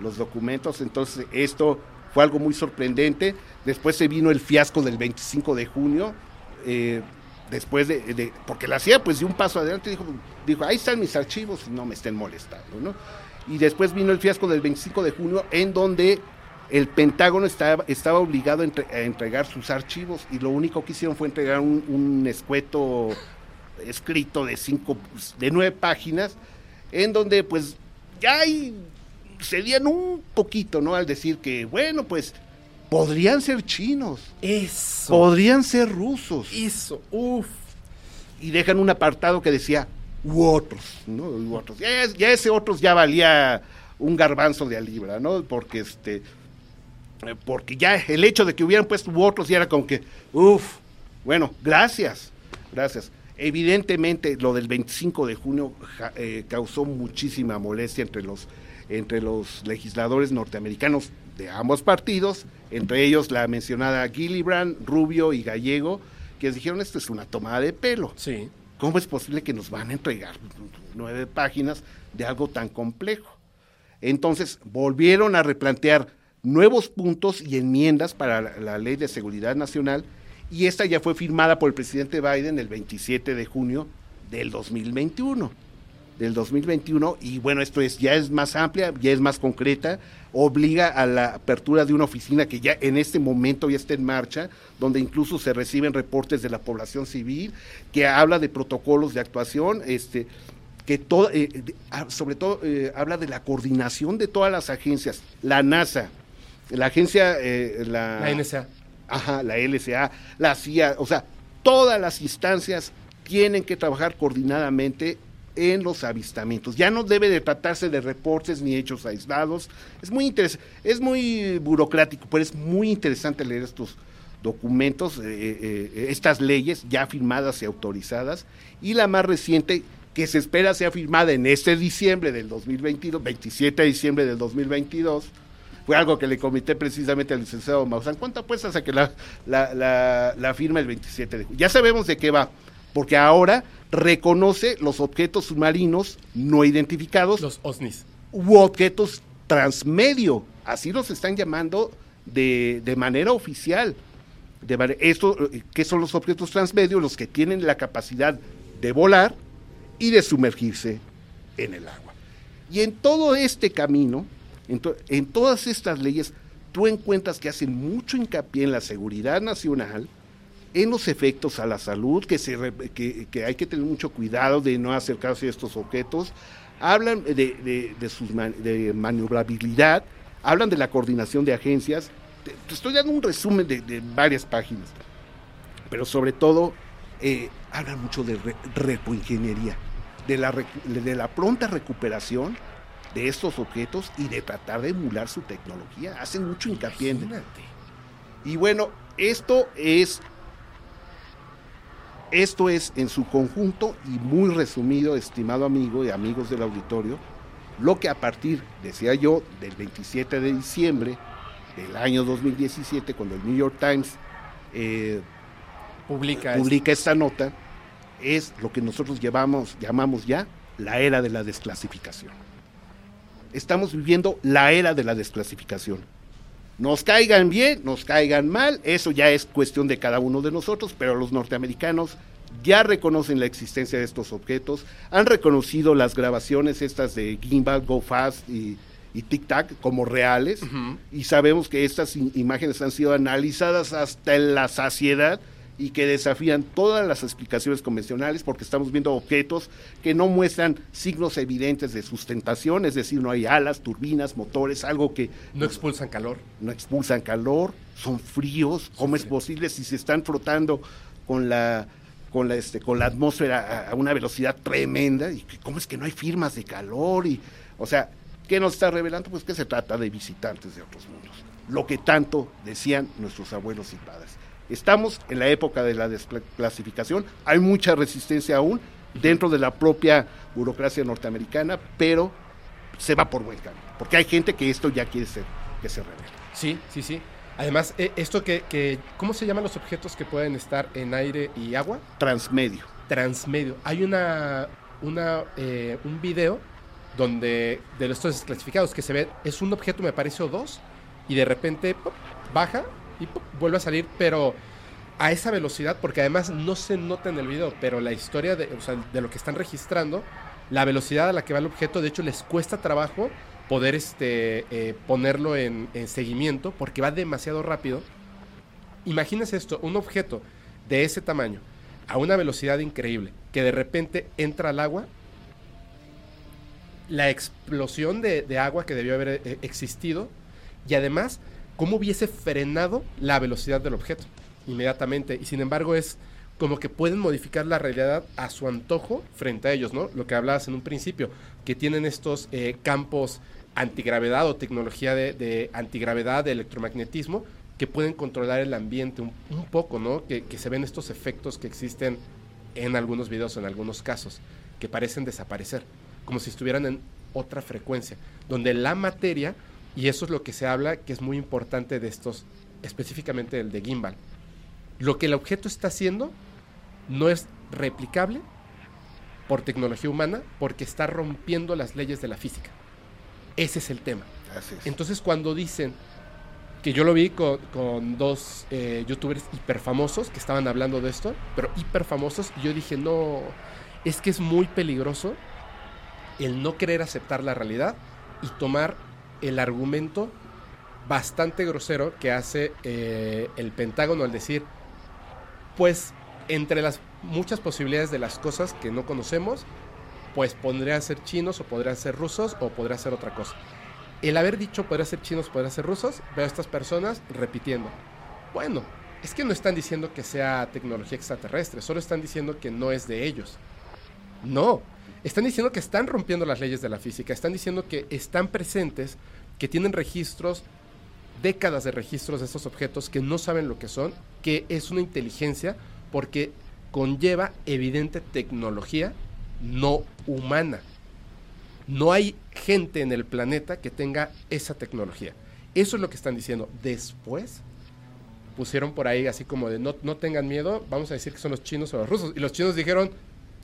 los documentos. Entonces, esto fue algo muy sorprendente. Después se vino el fiasco del 25 de junio. Eh, después de, porque la CIA pues dio un paso adelante, dijo, dijo, ahí están mis archivos y no me estén molestando, ¿no? Y después vino el fiasco del 25 de junio en donde el Pentágono estaba, estaba obligado a, entregar sus archivos y lo único que hicieron fue entregar un, escueto escrito de cinco, de nueve páginas, en donde pues ya ahí cedían un poquito, ¿no? Al decir que, bueno, pues podrían ser chinos. Eso. Podrían ser rusos. Eso, uff. Y dejan un apartado que decía, u otros, ¿no? U otros. Ya, ese otros ya valía un garbanzo de a libra, ¿no? Porque este porque ya el hecho de que hubieran puesto u otros ya era como que, uff, bueno, gracias, gracias. Evidentemente, lo del 25 de junio ja- eh, causó muchísima molestia entre los, entre los legisladores norteamericanos de ambos partidos, entre ellos la mencionada Gillibrand, Rubio y Gallego, que dijeron esto es una tomada de pelo. Sí. ¿Cómo es posible que nos van a entregar nueve páginas de algo tan complejo? Entonces volvieron a replantear nuevos puntos y enmiendas para la, la Ley de Seguridad Nacional y esta ya fue firmada por el presidente Biden el 27 de junio del 2021. Del 2021 y bueno, esto es ya es más amplia, ya es más concreta, obliga a la apertura de una oficina que ya en este momento ya está en marcha, donde incluso se reciben reportes de la población civil, que habla de protocolos de actuación, este, que todo, eh, ah, sobre todo eh, habla de la coordinación de todas las agencias, la NASA, la agencia, eh, la, La NSA. Ajá, la LSA, la CIA, o sea, todas las instancias tienen que trabajar coordinadamente en los avistamientos. Ya no debe de tratarse de reportes ni hechos aislados. Es muy interes- es muy burocrático, pero es muy interesante leer estos documentos, eh, eh, eh, estas leyes ya firmadas y autorizadas, y la más reciente que se espera sea firmada en este diciembre del 2022, 27 de diciembre del 2022, fue algo que le comité precisamente al licenciado Maussan. ¿Cuánto apuestas a que la, la, firma el 27 de julio? Ya sabemos de qué va, porque ahora reconoce los objetos submarinos no identificados Los OSNIs. u objetos transmedio, así los están llamando de, de manera oficial. De esto, eh, ¿Qué son los objetos transmedio? Los que tienen la capacidad de volar y de sumergirse en el agua. Y en todo este camino, en, to- en todas estas leyes, tú encuentras que hacen mucho hincapié en la seguridad nacional, en los efectos a la salud, que, se que, que hay que tener mucho cuidado de no acercarse a estos objetos, hablan de, de, de sus man- de maniobrabilidad, hablan de la coordinación de agencias. Te, te estoy dando un resumen de, de varias páginas, pero sobre todo eh, hablan mucho de re- retroingeniería, de la, de la pronta recuperación de estos objetos y de tratar de emular su tecnología. Hacen mucho hincapié en... Y bueno, esto es esto es en su conjunto y muy resumido, estimado amigo y amigos del auditorio, lo que a partir, decía yo, del 27 de diciembre del año 2017, cuando el New York Times eh, Publica. publica esta nota, es lo que nosotros llevamos, llamamos ya la era de la desclasificación. Estamos viviendo la era de la desclasificación. Nos caigan bien, nos caigan mal, eso ya es cuestión de cada uno de nosotros, pero los norteamericanos ya reconocen la existencia de estos objetos, han reconocido las grabaciones estas de Gimbal, Go Fast y, y Tic Tac como reales, y sabemos que estas imágenes han sido analizadas hasta en la saciedad y que desafían todas las explicaciones convencionales porque estamos viendo objetos que no muestran signos evidentes de sustentación, es decir, no hay alas, turbinas, motores, algo que No expulsan calor. no expulsan calor, son fríos, ¿cómo es posible si se están frotando con la con la este con la atmósfera a, una velocidad tremenda y cómo es que no hay firmas de calor y o sea, ¿qué nos está revelando? Pues que se trata de visitantes de otros mundos. Lo que tanto decían nuestros abuelos y padres. Estamos en la época de la desclasificación, hay mucha resistencia aún dentro de la propia burocracia norteamericana, pero se va por buen camino, porque hay gente que esto ya quiere ser, que se revele. Sí, sí, sí. Además, eh, esto que, que- ¿Cómo se llaman los objetos que pueden estar en aire y agua? Transmedio. Transmedio. Hay una, una eh, un video donde de estos desclasificados que se ve, es un objeto, me parece, o dos, y de repente ¡pop! baja y vuelve a salir, pero a esa velocidad, porque además no se nota en el video, pero la historia de, o sea, de lo que están registrando, la velocidad a la que va el objeto, de hecho les cuesta trabajo poder este, eh, ponerlo en, en seguimiento porque va demasiado rápido. Imagínense esto, un objeto de ese tamaño, a una velocidad increíble, que de repente entra al agua, la explosión de, de agua que debió haber eh, existido, y además, cómo hubiese frenado la velocidad del objeto inmediatamente. Y sin embargo es como que pueden modificar la realidad a su antojo frente a ellos, ¿no? Lo que hablabas en un principio, que tienen estos eh, campos antigravedad o tecnología de, de antigravedad, de electromagnetismo, que pueden controlar el ambiente un, un poco, ¿no? Que, que se ven estos efectos que existen en algunos videos, en algunos casos, que parecen desaparecer, como si estuvieran en otra frecuencia, donde la materia, y eso es lo que se habla, que es muy importante de estos, específicamente el de gimbal, lo que el objeto está haciendo no es replicable por tecnología humana porque está rompiendo las leyes de la física. Ese es el tema. Así es. Entonces cuando dicen que yo lo vi con, con dos eh, youtubers hiper famosos que estaban hablando de esto, pero hiper famosos, y yo dije, no, es que es muy peligroso el no querer aceptar la realidad y tomar el argumento bastante grosero que hace eh, el Pentágono al decir, pues entre las muchas posibilidades de las cosas que no conocemos, pues podrían ser chinos o podrían ser rusos o podría ser otra cosa. El haber dicho podría ser chinos, podría ser rusos, veo a estas personas repitiendo. Bueno, es que no están diciendo que sea tecnología extraterrestre, solo están diciendo que no es de ellos. No, están diciendo que están rompiendo las leyes de la física, están diciendo que están presentes, que tienen registros, décadas de registros de estos objetos que no saben lo que son, que es una inteligencia porque conlleva evidente tecnología no humana. No hay gente en el planeta que tenga esa tecnología. Eso es lo que están diciendo. Después pusieron por ahí así como de no, no tengan miedo, vamos a decir que son los chinos o los rusos. Y los chinos dijeron,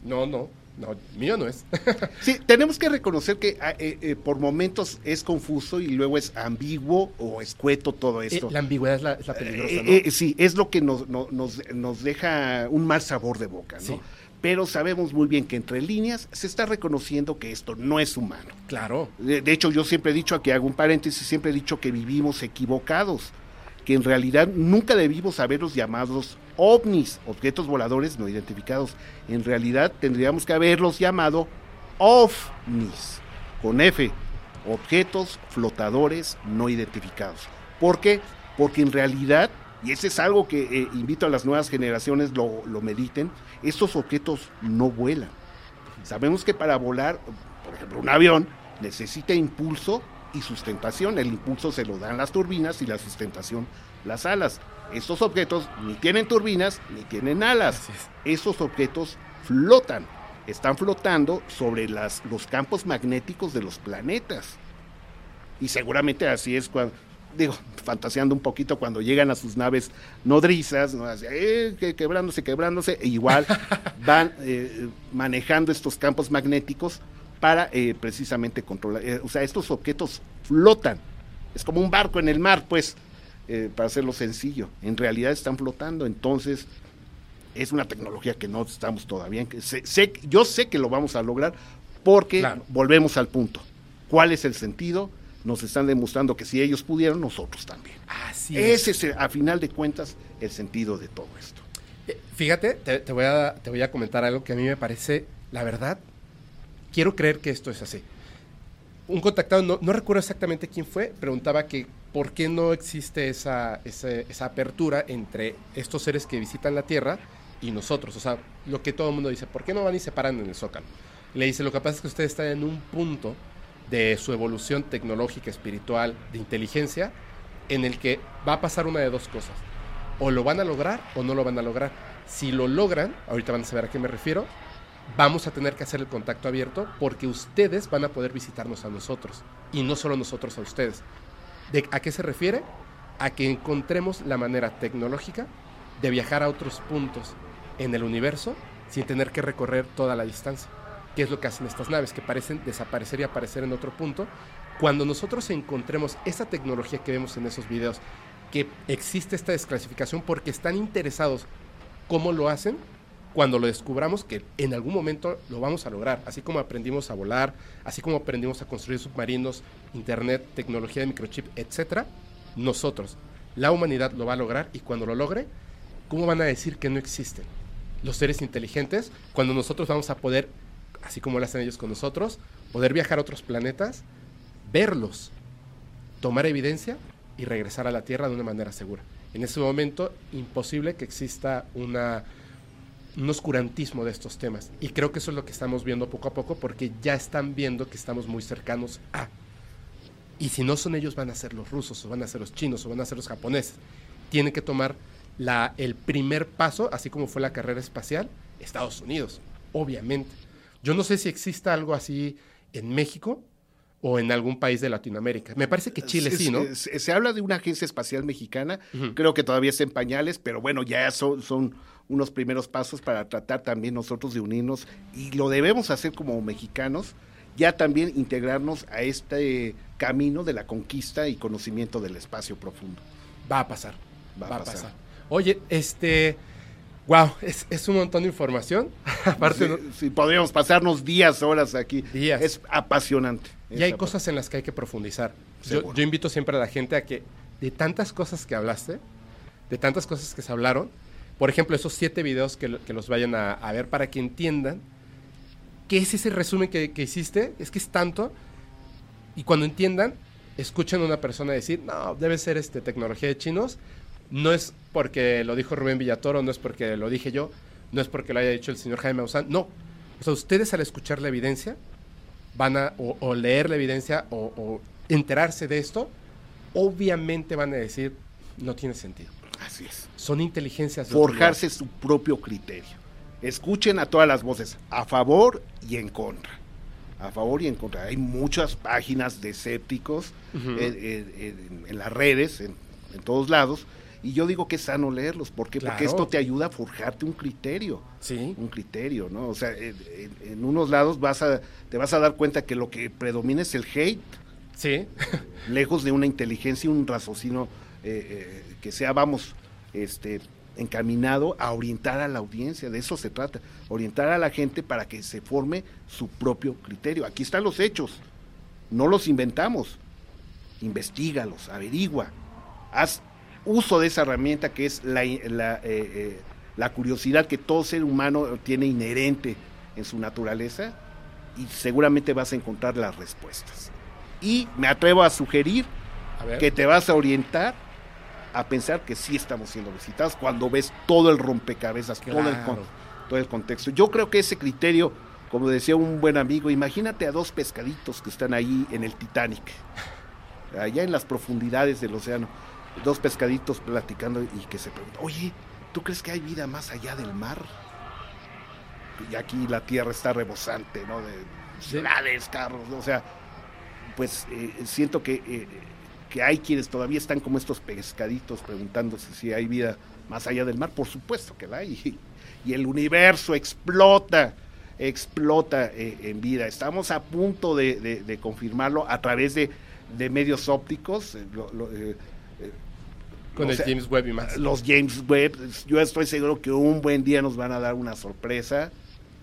no, no, no, mío no es. Sí, tenemos que reconocer que ah, eh, eh, por momentos es confuso y luego es ambiguo o escueto todo Eh, esto. la ambigüedad es la, es la peligrosa, ¿no? sí, es lo que nos, no- nos, nos deja un mal sabor de boca, ¿no? Sí. Pero sabemos muy bien que entre líneas se está reconociendo que esto no es humano. claro. De, de hecho, yo siempre he dicho, aquí hago un paréntesis, siempre he dicho que vivimos equivocados, que en realidad nunca debimos haberlos llamados ovnis, objetos voladores no identificados. En realidad tendríamos que haberlos llamado ovnis, con F, objetos flotadores no identificados. ¿Por qué? Porque en realidad, y ese es algo que eh, invito a las nuevas generaciones lo, lo mediten, estos objetos no vuelan. Sabemos que para volar, por ejemplo, un avión necesita impulso y sustentación. El impulso se lo dan las turbinas y la sustentación las alas. Estos objetos ni tienen turbinas ni tienen alas. Esos objetos flotan. Están flotando sobre las, los campos magnéticos de los planetas. Y seguramente así es cuando, digo, fantaseando un poquito cuando llegan a sus naves nodrizas, ¿no? Así, eh, que- quebrándose, quebrándose, e igual van eh, manejando estos campos magnéticos para eh, precisamente controlar. eh, o sea, estos objetos flotan. Es como un barco en el mar, pues, eh, para hacerlo sencillo. En realidad están flotando, entonces es una tecnología que no estamos todavía. sé- sé- yo sé que lo vamos a lograr porque Claro. volvemos al punto. ¿Cuál es el sentido? Nos están demostrando que si ellos pudieron, nosotros también. Así es. Ese es, a final de cuentas, el sentido de todo esto. Eh, Fíjate, te, te voy a, te voy a comentar algo que a mí me parece, la verdad, quiero creer que esto es así. Un contactado, no, no recuerdo exactamente quién fue, preguntaba que por qué no existe esa, ese- esa apertura entre estos seres que visitan la Tierra y nosotros. O sea, lo que todo el mundo dice, ¿por qué no van y se paran en el Zócalo? Le dice, lo que pasa es que ustedes están en un punto de su evolución tecnológica, espiritual, de inteligencia, en el que va a pasar una de dos cosas. O lo van a lograr o no lo van a lograr. Si lo logran, ahorita van a saber a qué me refiero, vamos a tener que hacer el contacto abierto porque ustedes van a poder visitarnos a nosotros y no solo nosotros a ustedes. ¿De ¿A qué se refiere? A que encontremos la manera tecnológica de viajar a otros puntos en el universo sin tener que recorrer toda la distancia. ¿Qué es lo que hacen estas naves? Que parecen desaparecer y aparecer en otro punto. Cuando nosotros encontremos esa tecnología que vemos en esos videos, que existe esta desclasificación porque están interesados cómo lo hacen, cuando lo descubramos que en algún momento lo vamos a lograr, así como aprendimos a volar, así como aprendimos a construir submarinos, internet, tecnología de microchip, etcétera, nosotros, la humanidad lo va a lograr y cuando lo logre, ¿cómo van a decir que no existen los seres inteligentes cuando nosotros vamos a poder, así como lo hacen ellos con nosotros, poder viajar a otros planetas, verlos, tomar evidencia y regresar a la Tierra de una manera segura? En ese momento, imposible que exista una un oscurantismo de estos temas. Y creo que eso es lo que estamos viendo poco a poco porque ya están viendo que estamos muy cercanos a. Y si no son ellos, van a ser los rusos, o van a ser los chinos, o van a ser los japoneses. Tienen que tomar la, el primer paso, así como fue la carrera espacial, Estados Unidos, obviamente. Yo no sé si exista algo así en México o en algún país de Latinoamérica. Me parece que Chile Se- sí, ¿no? Se, se habla de una agencia espacial mexicana, creo que todavía está en pañales, pero bueno, ya son, son unos primeros pasos para tratar también nosotros de unirnos y lo debemos hacer como mexicanos, ya también integrarnos a este camino de la conquista y conocimiento del espacio profundo. Va a pasar. Va Va, a pasar. pasar. Oye, este. Wow, es, es un montón de información. Aparte, Sí, ¿no? sí, podríamos pasarnos días, horas aquí. Días. Es apasionante. y hay cosas en las que hay que profundizar. Yo, yo invito siempre a la gente a que, de tantas cosas que hablaste, de tantas cosas que se hablaron, por ejemplo, esos siete videos que, que los vayan a, ver para que entiendan qué es ese resumen que, que hiciste, es que es tanto, y cuando entiendan, escuchen a una persona decir, no, debe ser este, tecnología de chinos, no es porque lo dijo Rubén Villatoro, no es porque lo dije yo, no es porque lo haya dicho el señor Jaime Maussan, no. O sea, ustedes al escuchar la evidencia, van a o, leer la evidencia o enterarse de esto, obviamente van a decir, no tiene sentido. Así es. Son inteligencias. Forjarse su propio criterio. Escuchen a todas las voces, a favor y en contra. A favor y en contra. Hay muchas páginas de escépticos Ujú. en, en- en- en las redes, en, todos lados. Y yo digo que es sano leerlos. ¿Por qué? Porque esto te ayuda a forjarte un criterio. Sí. Un criterio, ¿no? O sea, en unos lados vas a, te vas a dar cuenta que lo que predomina es el hate Sí. lejos de una inteligencia y un raciocinio eh, eh, que sea, vamos, este, encaminado a orientar a la audiencia, de eso se trata, orientar a la gente para que se forme su propio criterio. Aquí están los hechos, no los inventamos, investigalos, averigua, haz uso de esa herramienta que es la, la, eh, eh, la curiosidad que todo ser humano tiene inherente en su naturaleza y seguramente vas a encontrar las respuestas. Y me atrevo a sugerir A que te vas a orientar a pensar que sí estamos siendo visitados cuando ves todo el rompecabezas, todo, el, con- todo el contexto. Yo creo que ese criterio, como decía un buen amigo, imagínate a dos pescaditos que están ahí en el Titanic, allá en las profundidades del océano, dos pescaditos platicando y que se preguntan, oye, ¿tú crees que hay vida más allá del mar? Y aquí la tierra está rebosante, ¿no? De ciudades, carros, ¿no? o sea, pues eh, siento que, eh, que hay quienes todavía están como estos pescaditos preguntándose si hay vida más allá del mar. Por supuesto que la hay. Y, el universo explota, explota eh, en vida. Estamos a punto de, de- de confirmarlo a través de, de medios ópticos. eh, lo- lo, eh, Con o el sea, James Webb y más. los James Webb, yo estoy seguro que un buen día nos van a dar una sorpresa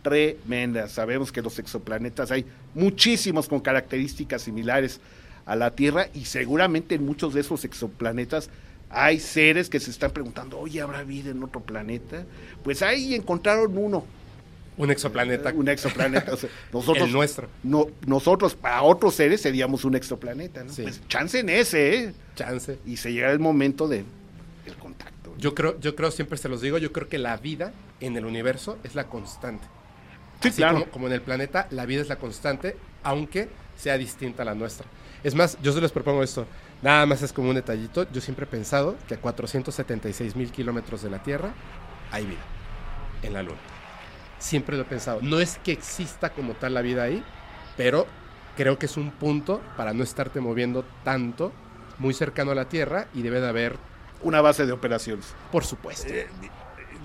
tremenda. Sabemos que los exoplanetas hay muchísimos con características similares a la Tierra y seguramente en muchos de esos exoplanetas hay seres que se están preguntando, oye, ¿habrá vida en otro planeta? Pues ahí encontraron uno, Un exoplaneta. un exoplaneta. O sea, nosotros, el nuestro. no, nosotros para otros seres seríamos un exoplaneta. ¿no? Sí. Pues chance en ese, ¿eh? Chance. Y se llega el momento de el contacto. Yo creo, yo creo, siempre se los digo, yo creo que la vida en el universo es la constante. Sí, Así claro. como, como en el planeta, la vida es la constante, aunque sea distinta a la nuestra. Es más, yo se les propongo esto. Nada más es como un detallito. Yo siempre he pensado que a 476 mil kilómetros de la Tierra hay vida en la Luna. Siempre lo he pensado. No es que exista como tal la vida ahí, pero creo que es un punto para no estarte moviendo tanto, muy cercano a la Tierra y debe de haber, Una base de operaciones. por supuesto. Eh,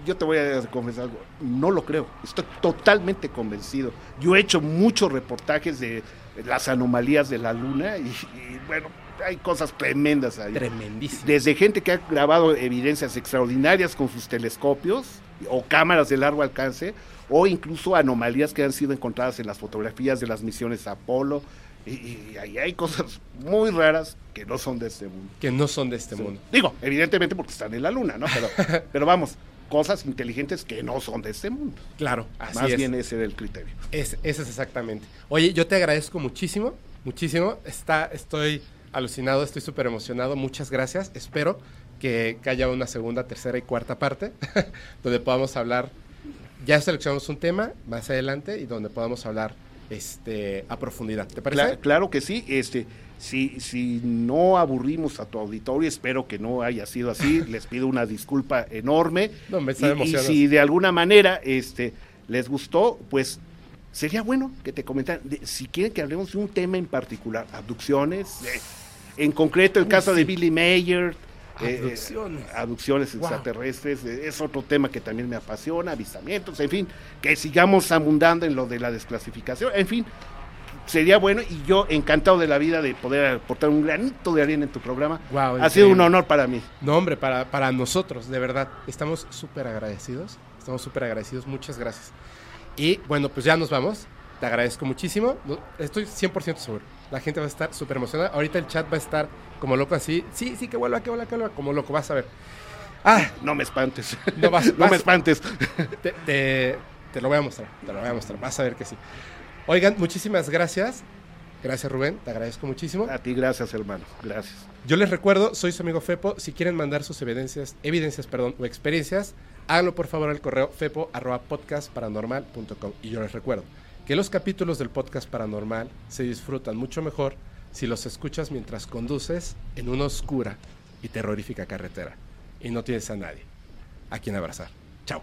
yo te voy a confesar algo, no lo creo, estoy totalmente convencido. Yo he hecho muchos reportajes de las anomalías de la luna y, y, bueno, hay cosas tremendas ahí. Tremendísimo. Desde gente que ha grabado evidencias extraordinarias con sus telescopios o cámaras de largo alcance, o incluso anomalías que han sido encontradas en las fotografías de las misiones Apolo. Y, y ahí hay cosas muy raras que no son de este mundo. Que no son de este Sí. mundo. Digo, evidentemente porque están en la luna, ¿no? Pero, pero vamos, cosas inteligentes que no son de este mundo. Claro, así Más es. bien ese era el criterio. Es, ese es exactamente. Oye, yo te agradezco muchísimo, muchísimo. Está, estoy alucinado, estoy súper emocionado. Muchas gracias. Espero que, que haya una segunda, tercera y cuarta parte donde podamos hablar. Ya seleccionamos un tema más adelante y donde podamos hablar este, a profundidad. ¿Te parece? Cla- claro que sí, este, Si, si no aburrimos a tu auditorio, espero que no haya sido así, les pido una disculpa enorme. No, me y, está y emocionado. si de alguna manera este, les gustó, pues sería bueno que te comentaran, de- si quieren que hablemos de un tema en particular, abducciones, eh, en concreto el Uy, caso de. Billy Mayer. eh, Abducciones. abducciones Wow. extraterrestres, eh, es otro tema que también me apasiona, avistamientos, en fin, que sigamos abundando en lo de la desclasificación, en fin, sería bueno y yo encantado de la vida de poder aportar un granito de arena en tu programa. Guau, ha sido un honor para mí. No, hombre, para, para nosotros, de verdad, estamos súper agradecidos. Estamos súper agradecidos, muchas gracias. Y bueno, pues ya nos vamos. Te agradezco muchísimo. Estoy 100% seguro. La gente va a estar súper emocionada. Ahorita el chat va a estar como loco así. Sí, sí, que vuelva, que vuelva, que vuelva. Como loco, vas a ver. Ah, No me espantes. No vas- no vas- me espantes. te, te- te lo voy a mostrar. Te lo voy a mostrar. Vas a ver que sí. Oigan, muchísimas gracias. Gracias, Rubén. Te agradezco muchísimo. A ti gracias, hermano. Gracias. Yo les recuerdo, soy su amigo Fepo. Si quieren mandar sus evidencias, evidencias perdón, o experiencias, háganlo por favor al correo fepo.podcastparanormal.com. Y yo les recuerdo que los capítulos del podcast paranormal se disfrutan mucho mejor si los escuchas mientras conduces en una oscura y terrorífica carretera y no tienes a nadie a quien abrazar. Chao.